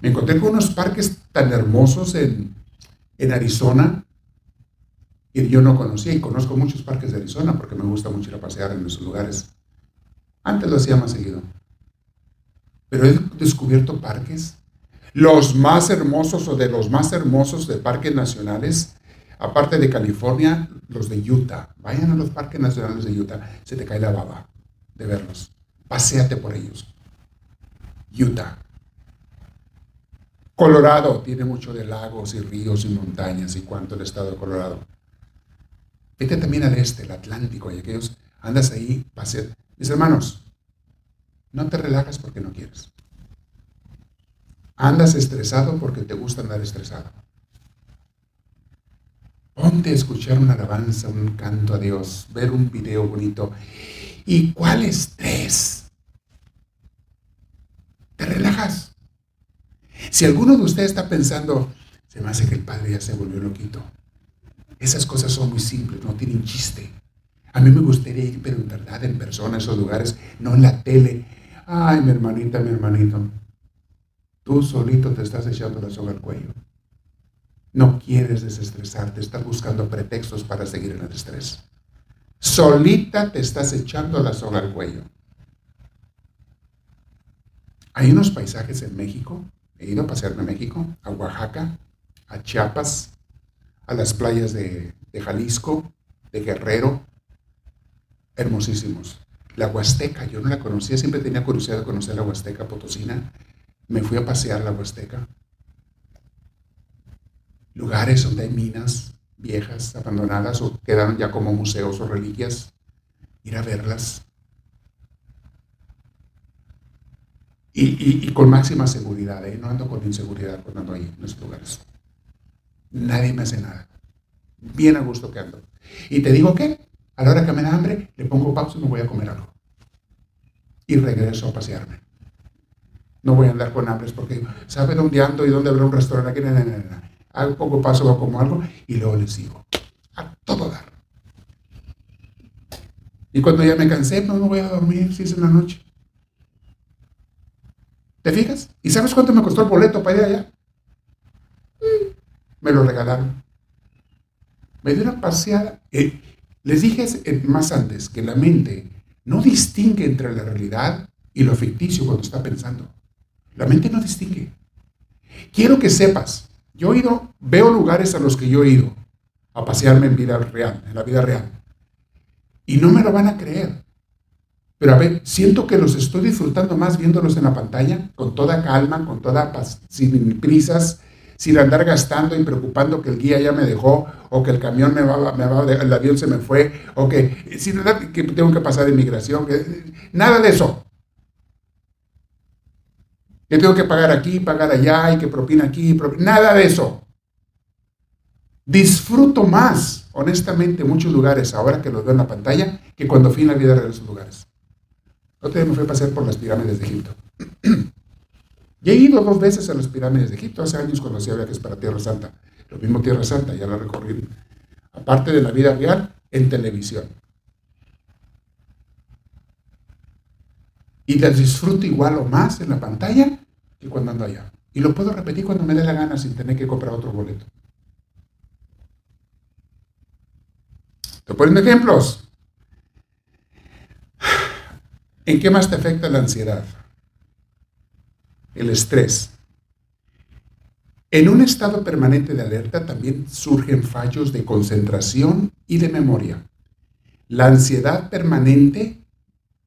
Me encontré con unos parques tan hermosos en, en Arizona yo no conocía y conozco muchos parques de Arizona porque me gusta mucho ir a pasear en esos lugares. Antes lo hacía más seguido. Pero he descubierto parques, los más hermosos o de los más hermosos de parques nacionales, aparte de California, los de Utah. Vayan a los parques nacionales de Utah, se te cae la baba de verlos. Paseate por ellos. Utah. Colorado tiene mucho de lagos y ríos y montañas y cuánto el estado de Colorado. Vete también al este, el Atlántico, y aquellos, andas ahí, paseate. Mis hermanos, no te relajas porque no quieres. Andas estresado porque te gusta andar estresado. Ponte a escuchar una alabanza, un canto a Dios, ver un video bonito. ¿Y cuál estrés? Te relajas. Si alguno de ustedes está pensando, se me hace que el padre ya se volvió loquito. Esas cosas son muy simples, no tienen chiste. A mí me gustaría ir, pero en verdad, en persona, a esos lugares, no en la tele. Ay, mi hermanita, mi hermanito. Tú solito te estás echando la soga al cuello. No quieres desestresarte, estás buscando pretextos para seguir en el estrés. Solita te estás echando la soga al cuello. Hay unos paisajes en México, he ido a pasearme a México, a Oaxaca, a Chiapas, a las playas de, Jalisco, de Guerrero, hermosísimos. La Huasteca, yo no la conocía, siempre tenía curiosidad de conocer la Huasteca Potosina. Me fui a pasear la Huasteca. Lugares donde hay minas viejas, abandonadas o quedaron ya como museos o reliquias. Ir a verlas. Y, con máxima seguridad, ¿eh? no ando con inseguridad cuando ando ahí en esos lugares. Nadie me hace nada. Bien a gusto que ando. Y te digo que a la hora que me da hambre, le pongo pausa y me voy a comer algo. Y regreso a pasearme. No voy a andar con hambre porque sabe dónde ando y dónde habrá un restaurante aquí. No, Hago poco paso, a como algo y luego le sigo. A todo dar. Y cuando ya me cansé, no me voy a dormir si es en la noche. ¿Te fijas? ¿Y sabes cuánto me costó el boleto para ir allá? Mm, me lo regalaron. Me dio una paseada. Eh, les dije más antes que la mente no distingue entre la realidad y lo ficticio cuando está pensando. La mente no distingue. Quiero que sepas, yo he ido, veo lugares a los que yo he ido a pasearme en vida real, en la vida real. Y no me lo van a creer. Pero a ver, siento que los estoy disfrutando más viéndolos en la pantalla, con toda calma, con toda paz, sin prisas, sin andar gastando y preocupando que el guía ya me dejó, o que el camión me va, me va el avión se me fue, o que, sin que tengo que pasar inmigración, que, nada de eso. Que tengo que pagar aquí, pagar allá, y que propina aquí, nada de eso. Disfruto más, honestamente, muchos lugares ahora que los veo en la pantalla que cuando fui en la vida real esos lugares. Otro día me fui a pasear por las pirámides de Egipto. y he ido dos veces a las pirámides de Egipto. Hace años cuando hacía viajes para Tierra Santa. Lo mismo Tierra Santa, ya la recorrí. Aparte de la vida real, en televisión. Y las disfruto igual o más en la pantalla que cuando ando allá. Y lo puedo repetir cuando me dé la gana sin tener que comprar otro boleto. Te ponen ejemplos. ¿En qué más te afecta la ansiedad? El estrés. En un estado permanente de alerta también surgen fallos de concentración y de memoria. La ansiedad permanente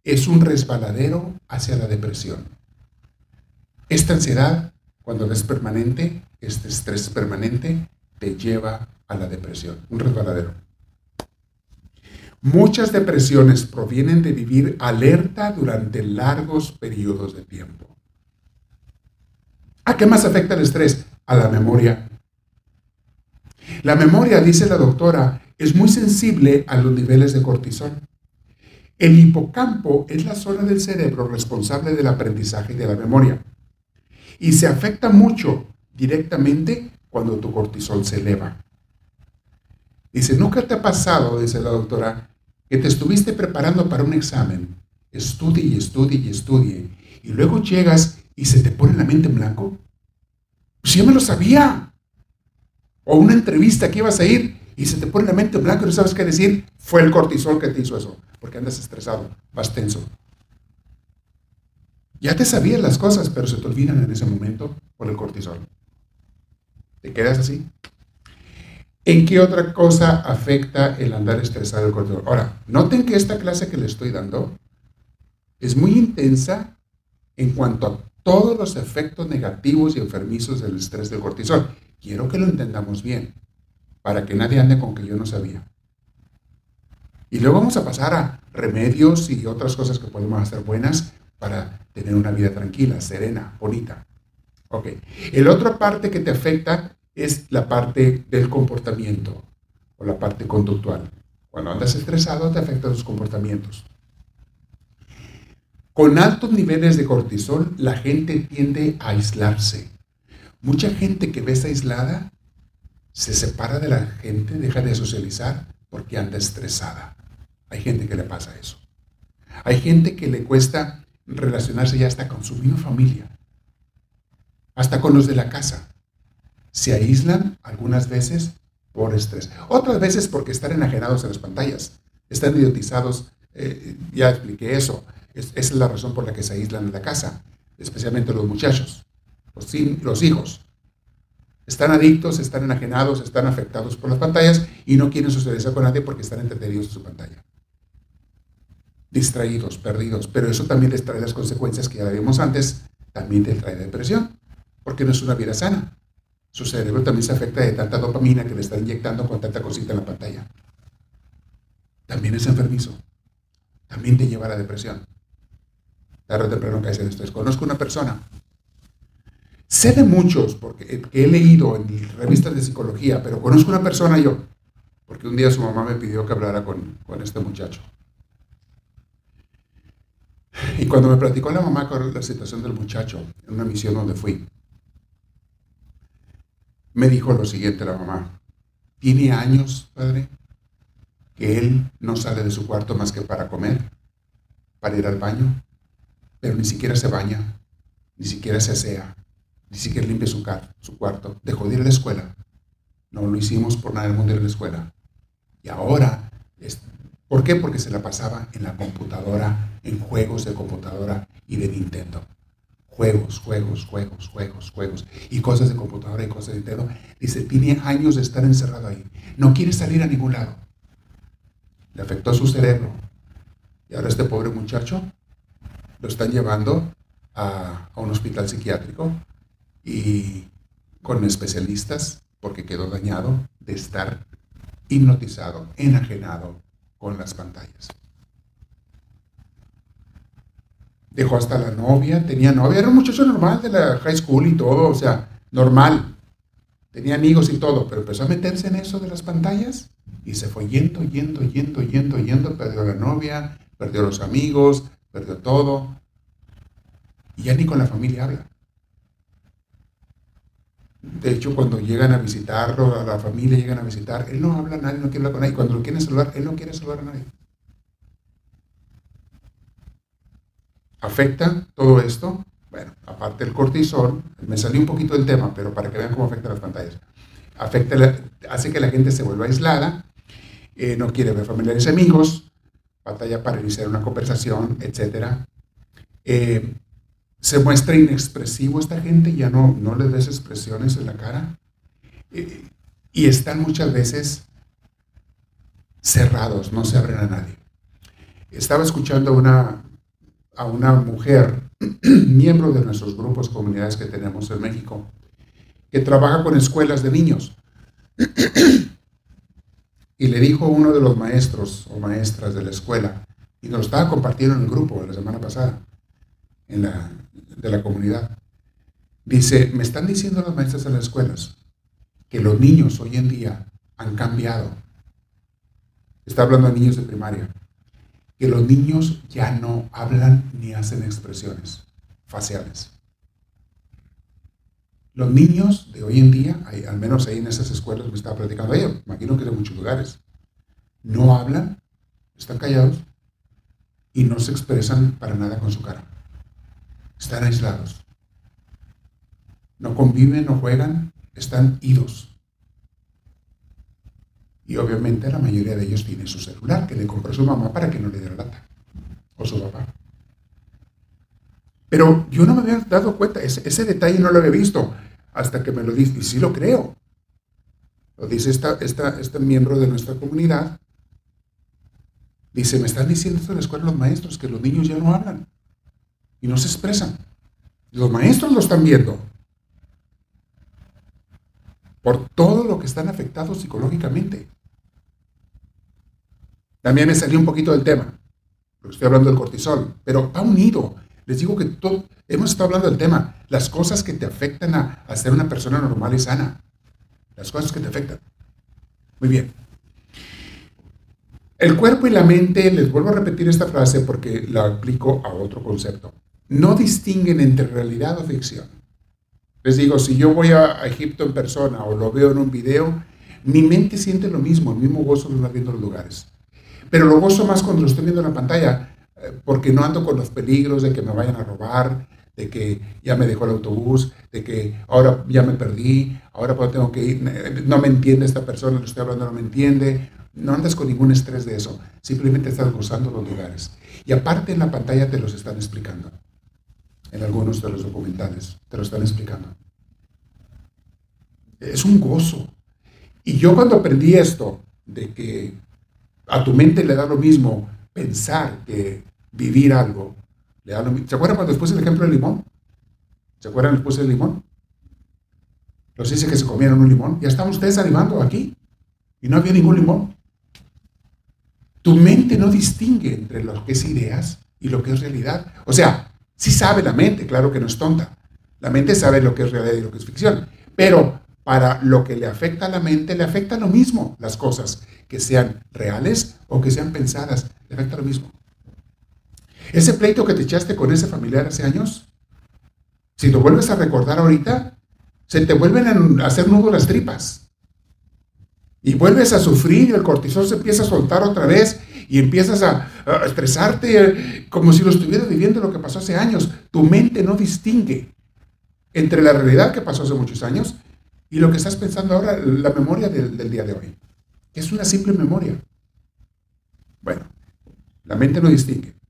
es un resbaladero hacia la depresión. Esta ansiedad, cuando es permanente, este estrés permanente, te lleva a la depresión, un resbaladero. Muchas depresiones provienen de vivir alerta durante largos periodos de tiempo. ¿A qué más afecta el estrés? A la memoria. La memoria, dice la doctora, es muy sensible a los niveles de cortisol. El hipocampo es la zona del cerebro responsable del aprendizaje y de la memoria. Y se afecta mucho directamente cuando tu cortisol se eleva. Dice, ¿nunca te ha pasado, dice la doctora, que te estuviste preparando para un examen, estudie y estudie y estudie, y luego llegas y se te pone la mente en blanco? Pues yo me lo sabía. O una entrevista que ibas a ir y se te pone la mente en blanco y no sabes qué decir, fue el cortisol que te hizo eso, porque andas estresado, vas tenso. Ya te sabías las cosas, pero se te olvidan en ese momento por el cortisol. ¿Te quedas así? ¿En qué otra cosa afecta el andar estresado el cortisol? Ahora, noten que esta clase que le estoy dando es muy intensa en cuanto a todos los efectos negativos y enfermizos del estrés del cortisol. Quiero que lo entendamos bien, para que nadie ande con que yo no sabía. Y luego vamos a pasar a remedios y otras cosas que podemos hacer buenas para tener una vida tranquila, serena, bonita. Ok. El otra parte que te afecta es la parte del comportamiento o la parte conductual. Cuando andas estresado te afectan los comportamientos. Con altos niveles de cortisol, la gente tiende a aislarse. Mucha gente que ves aislada se separa de la gente, deja de socializar porque anda estresada. Hay gente que le pasa eso. Hay gente que le cuesta relacionarse ya hasta con su misma familia, hasta con los de la casa. Se aíslan algunas veces por estrés, otras veces porque están enajenados en las pantallas, están idiotizados, eh, ya expliqué eso, esa es la razón por la que se aíslan en la casa, especialmente los muchachos, los, los hijos. Están adictos, están enajenados, están afectados por las pantallas y no quieren socializar con nadie porque están entretenidos en su pantalla. Distraídos, perdidos, pero eso también les trae las consecuencias que ya vimos antes, también les trae depresión, porque no es una vida sana. Su cerebro también se afecta de tanta dopamina que le está inyectando con tanta cosita en la pantalla. También es enfermizo. También te lleva a la depresión tarde temprano caes en esto. Conozco una persona, sé de muchos, porque he leído en revistas de psicología, pero conozco una persona yo, porque un día su mamá me pidió que hablara con, con este muchacho. Y cuando me platicó la mamá con la situación del muchacho, en una misión donde fui, me dijo lo siguiente la mamá, tiene años, padre, que él no sale de su cuarto más que para comer, para ir al baño, pero ni siquiera se baña, ni siquiera se asea, ni siquiera limpia su, su cuarto. Dejó de ir a la escuela. No lo hicimos por nada del mundo a la escuela. Y ahora, ¿por qué? Porque se la pasaba en la computadora, en juegos de computadora y de Nintendo. Juegos, juegos, juegos, juegos, juegos. Y cosas de computadora y cosas de Nintendo. Dice, tiene años de estar encerrado ahí. No quiere salir a ningún lado. Le afectó su cerebro. Y ahora este pobre muchacho lo están llevando a, un hospital psiquiátrico y con especialistas porque quedó dañado de estar hipnotizado, enajenado con las pantallas. Dejó hasta la novia, tenía novia, era un muchacho normal de la high school y todo, o sea, normal. Tenía amigos y todo, pero empezó a meterse en eso de las pantallas y se fue yendo, yendo, yendo, yendo, yendo, perdió la novia, perdió los amigos, perdió todo. Y ya ni con la familia habla. De hecho, cuando llegan a visitarlo, a la familia llegan a visitar, él no habla a nadie, no quiere hablar con nadie. Cuando lo quieren saludar, él no quiere saludar a nadie. ¿Afecta todo esto? Bueno, aparte del cortisol, me salió un poquito del tema, pero para que vean cómo afecta las pantallas. Afecta hace que la gente se vuelva aislada, eh, no quiere ver familiares y amigos, batalla para iniciar una conversación, etc. Eh, se muestra inexpresivo esta gente, ya no, no les expresiones en la cara. Eh, y están muchas veces cerrados, no se abren a nadie. Estaba escuchando una, a una mujer, miembro de nuestros grupos, comunidades que tenemos en México, que trabaja con escuelas de niños. Y le dijo uno de los maestros o maestras de la escuela, y nos estaba compartiendo en el grupo la semana pasada, en la, de la comunidad. Dice, me están diciendo las maestras en las escuelas que los niños hoy en día han cambiado. Está hablando de niños de primaria. Que los niños ya no hablan ni hacen expresiones faciales. Los niños de hoy en día, al menos ahí en esas escuelas me estaba platicando ella, imagino que en muchos lugares, no hablan, están callados y no se expresan para nada con su cara. Están aislados. No conviven, no juegan, están idos. Y obviamente la mayoría de ellos tiene su celular que le compró su mamá para que no le diera lata. O su papá. Pero yo no me había dado cuenta, ese, detalle no lo había visto hasta que me lo dice, y sí lo creo. Lo dice esta, esta, este miembro de nuestra comunidad. Dice, me están diciendo esto en la escuela los maestros, que los niños ya no hablan y no se expresan. Los maestros lo están viendo. Por todo lo que están afectados psicológicamente. También me salió un poquito del tema, porque estoy hablando del cortisol, pero va unido. Les digo que todo, hemos estado hablando del tema, las cosas que te afectan a, a ser una persona normal y sana. Las cosas que te afectan. Muy bien. El cuerpo y la mente, les vuelvo a repetir esta frase porque la aplico a otro concepto. No distinguen entre realidad o ficción. Les digo, si yo voy a, Egipto en persona o lo veo en un video, mi mente siente lo mismo, el mismo gozo de estar viendo los lugares. Pero lo gozo más cuando lo estoy viendo en la pantalla, porque no ando con los peligros de que me vayan a robar, de que ya me dejó el autobús, de que ahora ya me perdí, ahora tengo que ir, no me entiende esta persona, lo estoy hablando, no me entiende. No andas con ningún estrés de eso, simplemente estás gozando los lugares. Y aparte en la pantalla te los están explicando. En algunos de los documentales te lo están explicando. Es un gozo. Y yo cuando aprendí esto, de que a tu mente le da lo mismo pensar que vivir algo. Le ¿Se acuerdan cuando después el ejemplo del limón? ¿Se acuerdan después del limón? Los dice que se comieron un limón. Ya estaban ustedes animando aquí. Y no había ningún limón. Tu mente no distingue entre lo que es ideas y lo que es realidad. O sea, sí sabe la mente, claro que no es tonta. La mente sabe lo que es realidad y lo que es ficción. Pero para lo que le afecta a la mente, le afecta lo mismo las cosas, que sean reales o que sean pensadas, le afecta lo mismo. Ese pleito que te echaste con ese familiar hace años, si lo vuelves a recordar ahorita, se te vuelven a hacer nudo las tripas. Y vuelves a sufrir y el cortisol se empieza a soltar otra vez y empiezas a, estresarte como si lo estuvieras viviendo lo que pasó hace años. Tu mente no distingue entre la realidad que pasó hace muchos años y lo que estás pensando ahora, la memoria del, día de hoy, es una simple memoria. Bueno, la mente no distingue.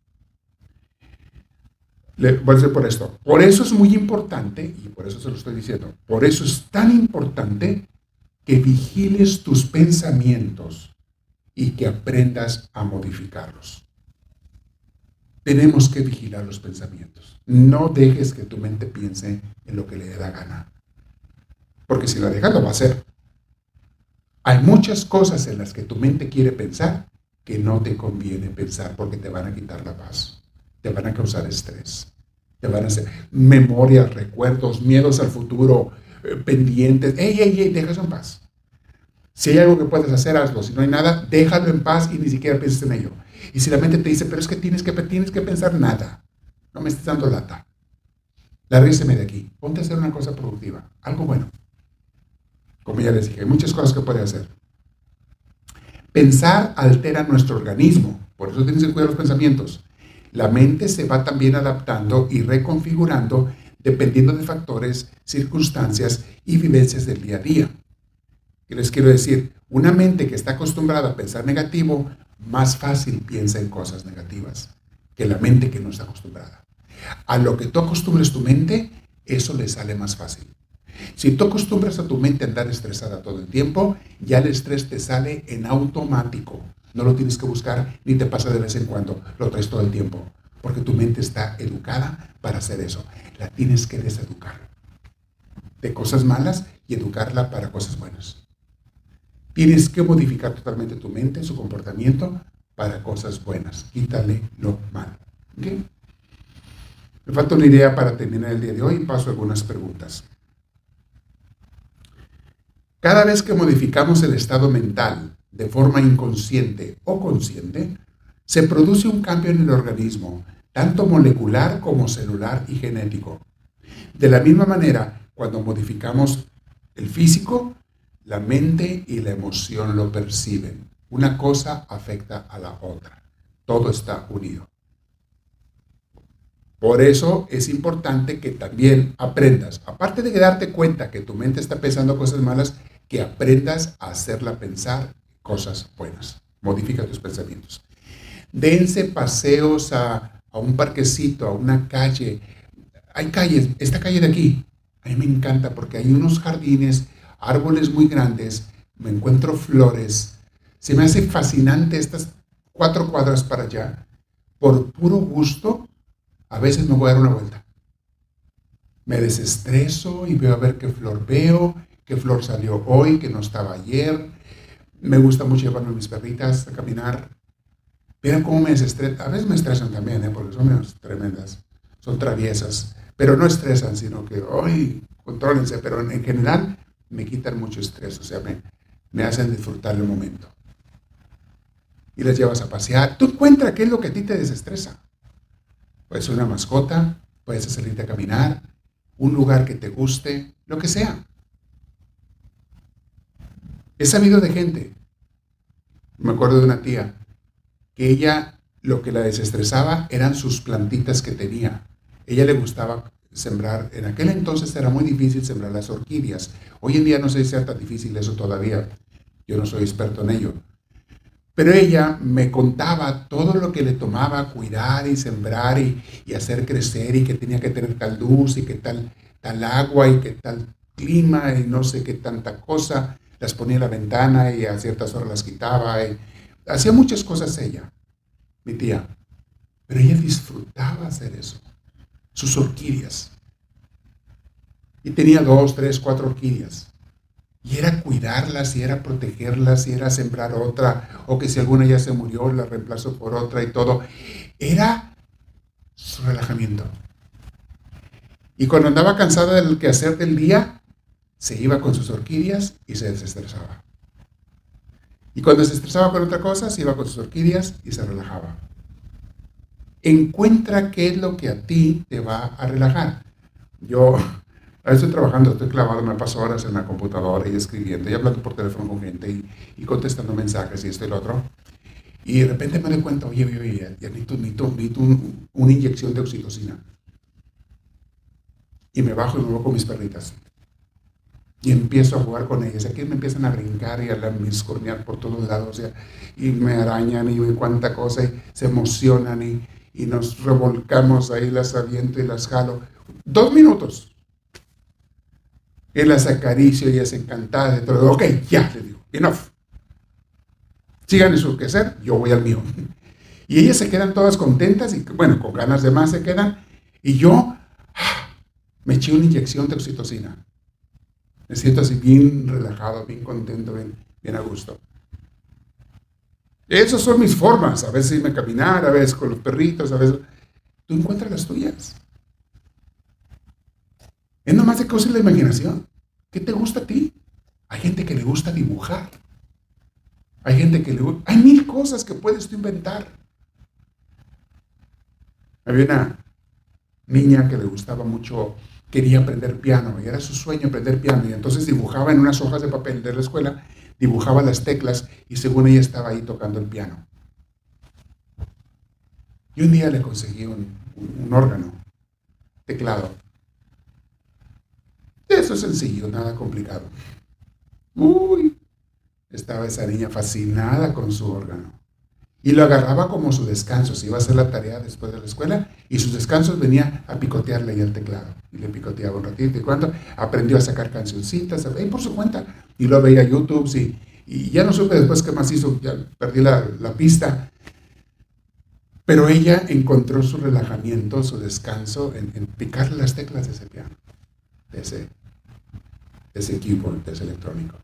Por esto. Por eso es muy importante, y por eso se lo estoy diciendo, por eso es tan importante que vigiles tus pensamientos y que aprendas a modificarlos. Tenemos que vigilar los pensamientos. No dejes que tu mente piense en lo que le dé la gana porque si la dejas lo va a hacer. Hay muchas cosas en las que tu mente quiere pensar que no te conviene pensar porque te van a quitar la paz, te van a causar estrés, te van a hacer memorias, recuerdos, miedos al futuro, eh, pendientes. ¡Ey, ey, ey! Déjalo en paz. Si hay algo que puedes hacer, hazlo. Si no hay nada, déjalo en paz y ni siquiera pienses en ello. Y si la mente te dice, pero es que tienes que, tienes que pensar nada, no me estés dando lata. Larguíseme de aquí. Ponte a hacer una cosa productiva, algo bueno. Como ya les dije, hay muchas cosas que puede hacer. Pensar altera nuestro organismo, por eso tienes que cuidar los pensamientos. La mente se va también adaptando y reconfigurando dependiendo de factores, circunstancias y vivencias del día a día. ¿Qué les quiero decir? Una mente que está acostumbrada a pensar negativo, más fácil piensa en cosas negativas que la mente que no está acostumbrada. A lo que tú acostumbres tu mente, eso le sale más fácil. Si tú acostumbras a tu mente a andar estresada todo el tiempo, ya el estrés te sale en automático. No lo tienes que buscar ni te pasa de vez en cuando, lo traes todo el tiempo. Porque tu mente está educada para hacer eso. La tienes que deseducar de cosas malas y educarla para cosas buenas. Tienes que modificar totalmente tu mente, su comportamiento para cosas buenas. Quítale lo malo. Me falta una idea para terminar el día de hoy paso a algunas preguntas. Cada vez que modificamos el estado mental de forma inconsciente o consciente, se produce un cambio en el organismo, tanto molecular como celular y genético. De la misma manera, cuando modificamos el físico, la mente y la emoción lo perciben. Una cosa afecta a la otra. Todo está unido. Por eso es importante que también aprendas, aparte de darte cuenta que tu mente está pensando cosas malas, que aprendas a hacerla pensar cosas buenas. Modifica tus pensamientos. Dense paseos a, un parquecito, a una calle. hay calles, esta calle de aquí, a mí me encanta porque hay unos jardines, árboles muy grandes, me encuentro flores, se me hace fascinante estas cuatro cuadras para allá. Por puro gusto, a veces me voy a dar una vuelta. Me desestreso y veo a ver qué flor veo, qué flor salió hoy, que no estaba ayer. Me gusta mucho llevarme mis perritas a caminar. Vean cómo me desestresan. A veces me estresan también, ¿eh? porque son menos tremendas. Son traviesas. Pero no estresan, sino que, hoy contrólense. Pero en general me quitan mucho estrés. O sea, me, me hacen disfrutar el momento. Y les llevas a pasear. Tú encuentras qué es lo que a ti te desestresa. Puede ser una mascota, puedes salirte a caminar, un lugar que te guste, lo que sea. He sabido de gente, me acuerdo de una tía, que ella lo que la desestresaba eran sus plantitas que tenía. Ella le gustaba sembrar, en aquel entonces era muy difícil sembrar las orquídeas. Hoy en día no sé si sea tan difícil eso todavía. Yo no soy experto en ello. Pero ella me contaba todo lo que le tomaba cuidar y sembrar y, hacer crecer y que tenía que tener tal luz y que tal, tal agua y que tal clima y no sé qué tanta cosa. Las ponía en la ventana y a ciertas horas las quitaba. Y hacía muchas cosas ella, mi tía. Pero ella disfrutaba hacer eso. Sus orquídeas. Y tenía dos, tres, cuatro orquídeas. Y era cuidarlas, y era protegerlas, y era sembrar otra, o que si alguna ya se murió, la reemplazo por otra y todo. Era su relajamiento. Y cuando andaba cansada del quehacer del día, se iba con sus orquídeas y se desestresaba. Y cuando se estresaba con otra cosa, se iba con sus orquídeas y se relajaba. Encuentra qué es lo que a ti te va a relajar. Yo estoy trabajando, estoy clavado, me paso horas en la computadora y escribiendo y hablando por teléfono con gente y, contestando mensajes y esto y lo otro. Y de repente me doy cuenta, oye, oye, oye, ya necesito, necesito, una inyección de oxitocina. Y me bajo y me voy con mis perritas. Y empiezo a jugar con ellas. Aquí me empiezan a brincar y a miscornear por todos lados. Y, me arañan y cuánta cosa. Y se emocionan y, y nos revolcamos ahí, las aviento y las jalo. Dos minutos él las acaricio y es encantada de todo. Ok, ya, le digo, enough. Sigan en su quehacer, yo voy al mío. Y ellas se quedan todas contentas y, bueno, con ganas de más se quedan. Y yo ah, me eché una inyección de oxitocina. Me siento así bien relajado, bien contento, bien, bien a gusto. Esas son mis formas. A veces irme a caminar, a veces con los perritos, a veces... Tú encuentras las tuyas. Es nomás de cosas la imaginación. ¿Qué te gusta a ti? Hay gente que le gusta dibujar. Hay gente que le gusta... Hay mil cosas que puedes tú inventar. Había una niña que le gustaba mucho, quería aprender piano y era su sueño aprender piano y entonces dibujaba en unas hojas de papel de la escuela, dibujaba las teclas y según ella estaba ahí tocando el piano. Y un día le conseguí un, órgano, teclado, eso es sencillo, nada complicado. Uy, estaba esa niña fascinada con su órgano. Y lo agarraba como su descanso. Se iba a hacer la tarea después de la escuela y sus descansos venía a picotearle ahí el teclado. Y le picoteaba un ratito y cuando aprendió a sacar cancioncitas, ahí por su cuenta. Y lo veía YouTube. Y ya no supe después qué más hizo, ya perdí la, pista. Pero ella encontró su relajamiento, su descanso en, en picarle las teclas de ese piano, de ese ese equipo, ese electrónico.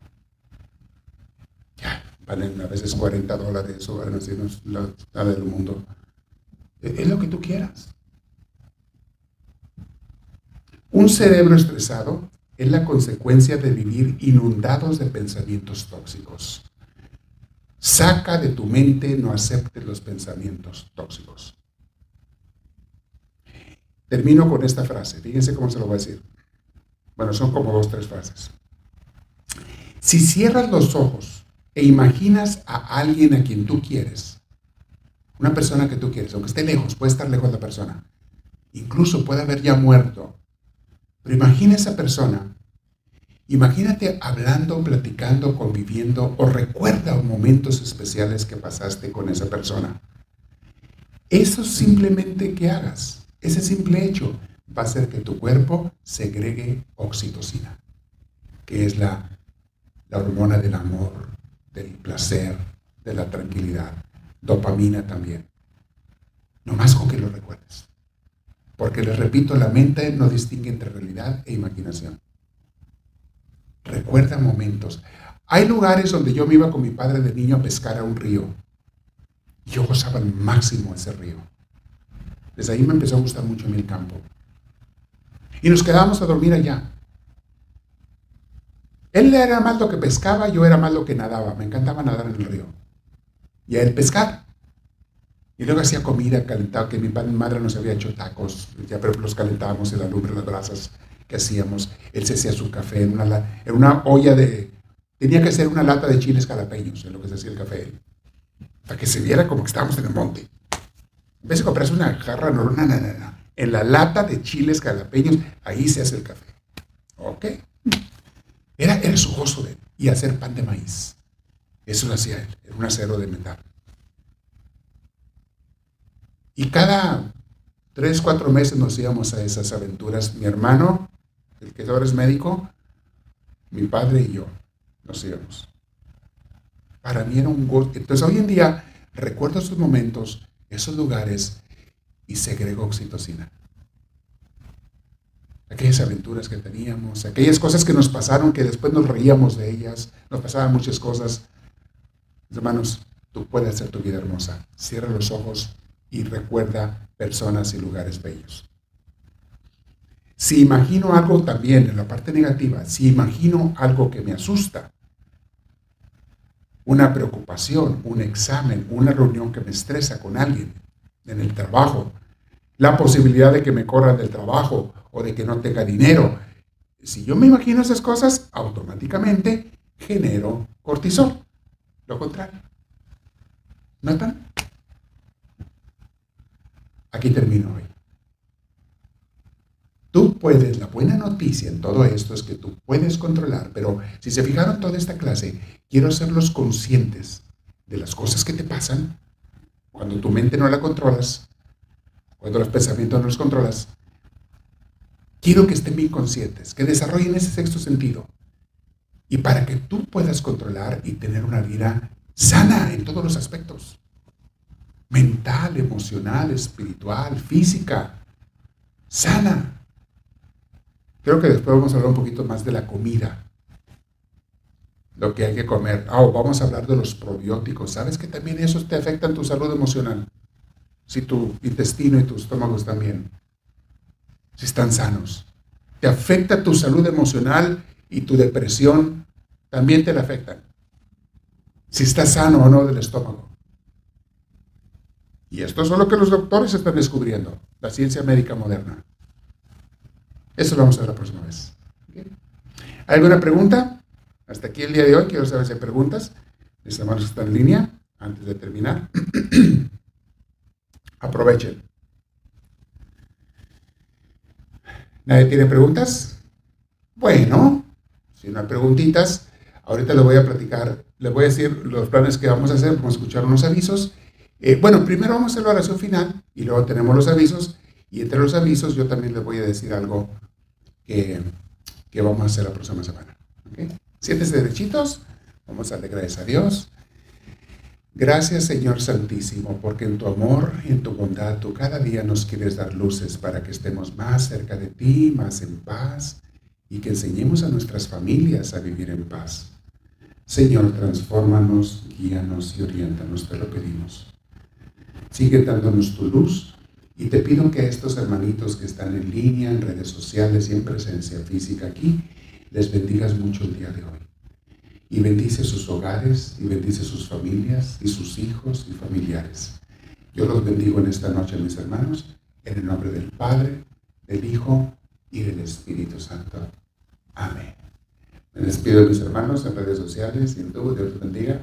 Ya, a veces 40 dólares o valen así, no es la, del mundo. Es lo que tú quieras. Un cerebro estresado es la consecuencia de vivir inundados de pensamientos tóxicos. Saca de tu mente, no aceptes los pensamientos tóxicos. Termino con esta frase, fíjense cómo se lo voy a decir. Bueno, son como dos, tres frases. Si cierras los ojos e imaginas a alguien a quien tú quieres, una persona que tú quieres, aunque esté lejos, puede estar lejos la persona, incluso puede haber ya muerto, pero imagina esa persona, imagínate hablando, platicando, conviviendo o recuerda momentos especiales que pasaste con esa persona. Eso simplemente que hagas, ese simple hecho, va a hacer que tu cuerpo segregue oxitocina, que es la, la hormona del amor, del placer, de la tranquilidad. Dopamina también. No más con que lo recuerdes. Porque les repito, la mente no distingue entre realidad e imaginación. Recuerda momentos. Hay lugares donde yo me iba con mi padre de niño a pescar a un río. Yo gozaba al máximo ese río. Desde ahí me empezó a gustar mucho a el campo. Y nos quedábamos a dormir allá. Él era más lo que pescaba, yo era más lo que nadaba. Me encantaba nadar en el río. Y a él pescar. Y luego hacía comida calentada, que mi madre nos había hecho tacos, ya pero los calentábamos en la lumbre, las brasas que hacíamos. Él se hacía su café en una, una olla de... Tenía que ser una lata de chiles calapeños en lo que se hacía el café. Para que se viera como que estábamos en el monte. En vez de comprarse una jarra, no, no, no, no. En la lata de chiles calapeños, ahí se hace el café. ¿Ok? Era, era su gozo de él. Y hacer pan de maíz. Eso lo hacía él. Era un acero de metal. Y cada tres, cuatro meses nos íbamos a esas aventuras. Mi hermano, el que ahora es médico, mi padre y yo nos íbamos. Para mí era un gusto. Entonces hoy en día recuerdo esos momentos, esos lugares y segrego oxitocina. Aquellas aventuras que teníamos, aquellas cosas que nos pasaron, que después nos reíamos de ellas, nos pasaban muchas cosas. Hermanos, tú puedes hacer tu vida hermosa. Cierra los ojos y recuerda personas y lugares bellos. Si imagino algo también en la parte negativa, si imagino algo que me asusta, una preocupación, un examen, una reunión que me estresa con alguien en el trabajo, la posibilidad de que me corran del trabajo o de que no tenga dinero. Si yo me imagino esas cosas, automáticamente genero cortisol. Lo contrario. ¿Notan? Aquí termino hoy. Tú puedes, la buena noticia en todo esto es que tú puedes controlar, pero si se fijaron toda esta clase, quiero hacerlos conscientes de las cosas que te pasan cuando tu mente no la controlas, cuando los pensamientos no los controlas. Quiero que estén bien conscientes, que desarrollen ese sexto sentido. Y para que tú puedas controlar y tener una vida sana en todos los aspectos mental, emocional, espiritual, física, sana. Creo que después vamos a hablar un poquito más de la comida, lo que hay que comer. Ah, vamos a hablar de los probióticos. ¿Sabes que también esos te afectan tu salud emocional? Si tu intestino y tu estómago están bien, si están sanos. Te afecta tu salud emocional y tu depresión también te la afectan. Si estás sano o no del estómago. Y esto es lo que los doctores están descubriendo, la ciencia médica moderna. Eso lo vamos a ver la próxima vez. ¿Hay alguna pregunta? Hasta aquí el día de hoy. Quiero saber si hay preguntas. Mis hermanos están en línea. Antes de terminar, aprovechen. ¿Nadie tiene preguntas? Bueno, si no hay preguntitas, ahorita les voy a platicar, les voy a decir los planes que vamos a hacer. Vamos a escuchar unos avisos eh, bueno, primero vamos a hacer la oración final y luego tenemos los avisos. Y entre los avisos yo también les voy a decir algo que, vamos a hacer la próxima semana. ¿okay? Siéntese derechitos. Vamos a darle gracias a Dios. Gracias Señor Santísimo, porque en tu amor y en tu bondad tú cada día nos quieres dar luces para que estemos más cerca de ti, más en paz y que enseñemos a nuestras familias a vivir en paz. Señor, transfórmanos, guíanos y orientanos, te lo pedimos. Sigue dándonos tu luz y te pido que a estos hermanitos que están en línea, en redes sociales y en presencia física aquí, les bendigas mucho el día de hoy. Y bendice sus hogares, y bendice sus familias, y sus hijos y familiares. Yo los bendigo en esta noche, mis hermanos, en el nombre del Padre, del Hijo y del Espíritu Santo. Amén. Me despido de mis hermanos en redes sociales y en todo. Dios los bendiga.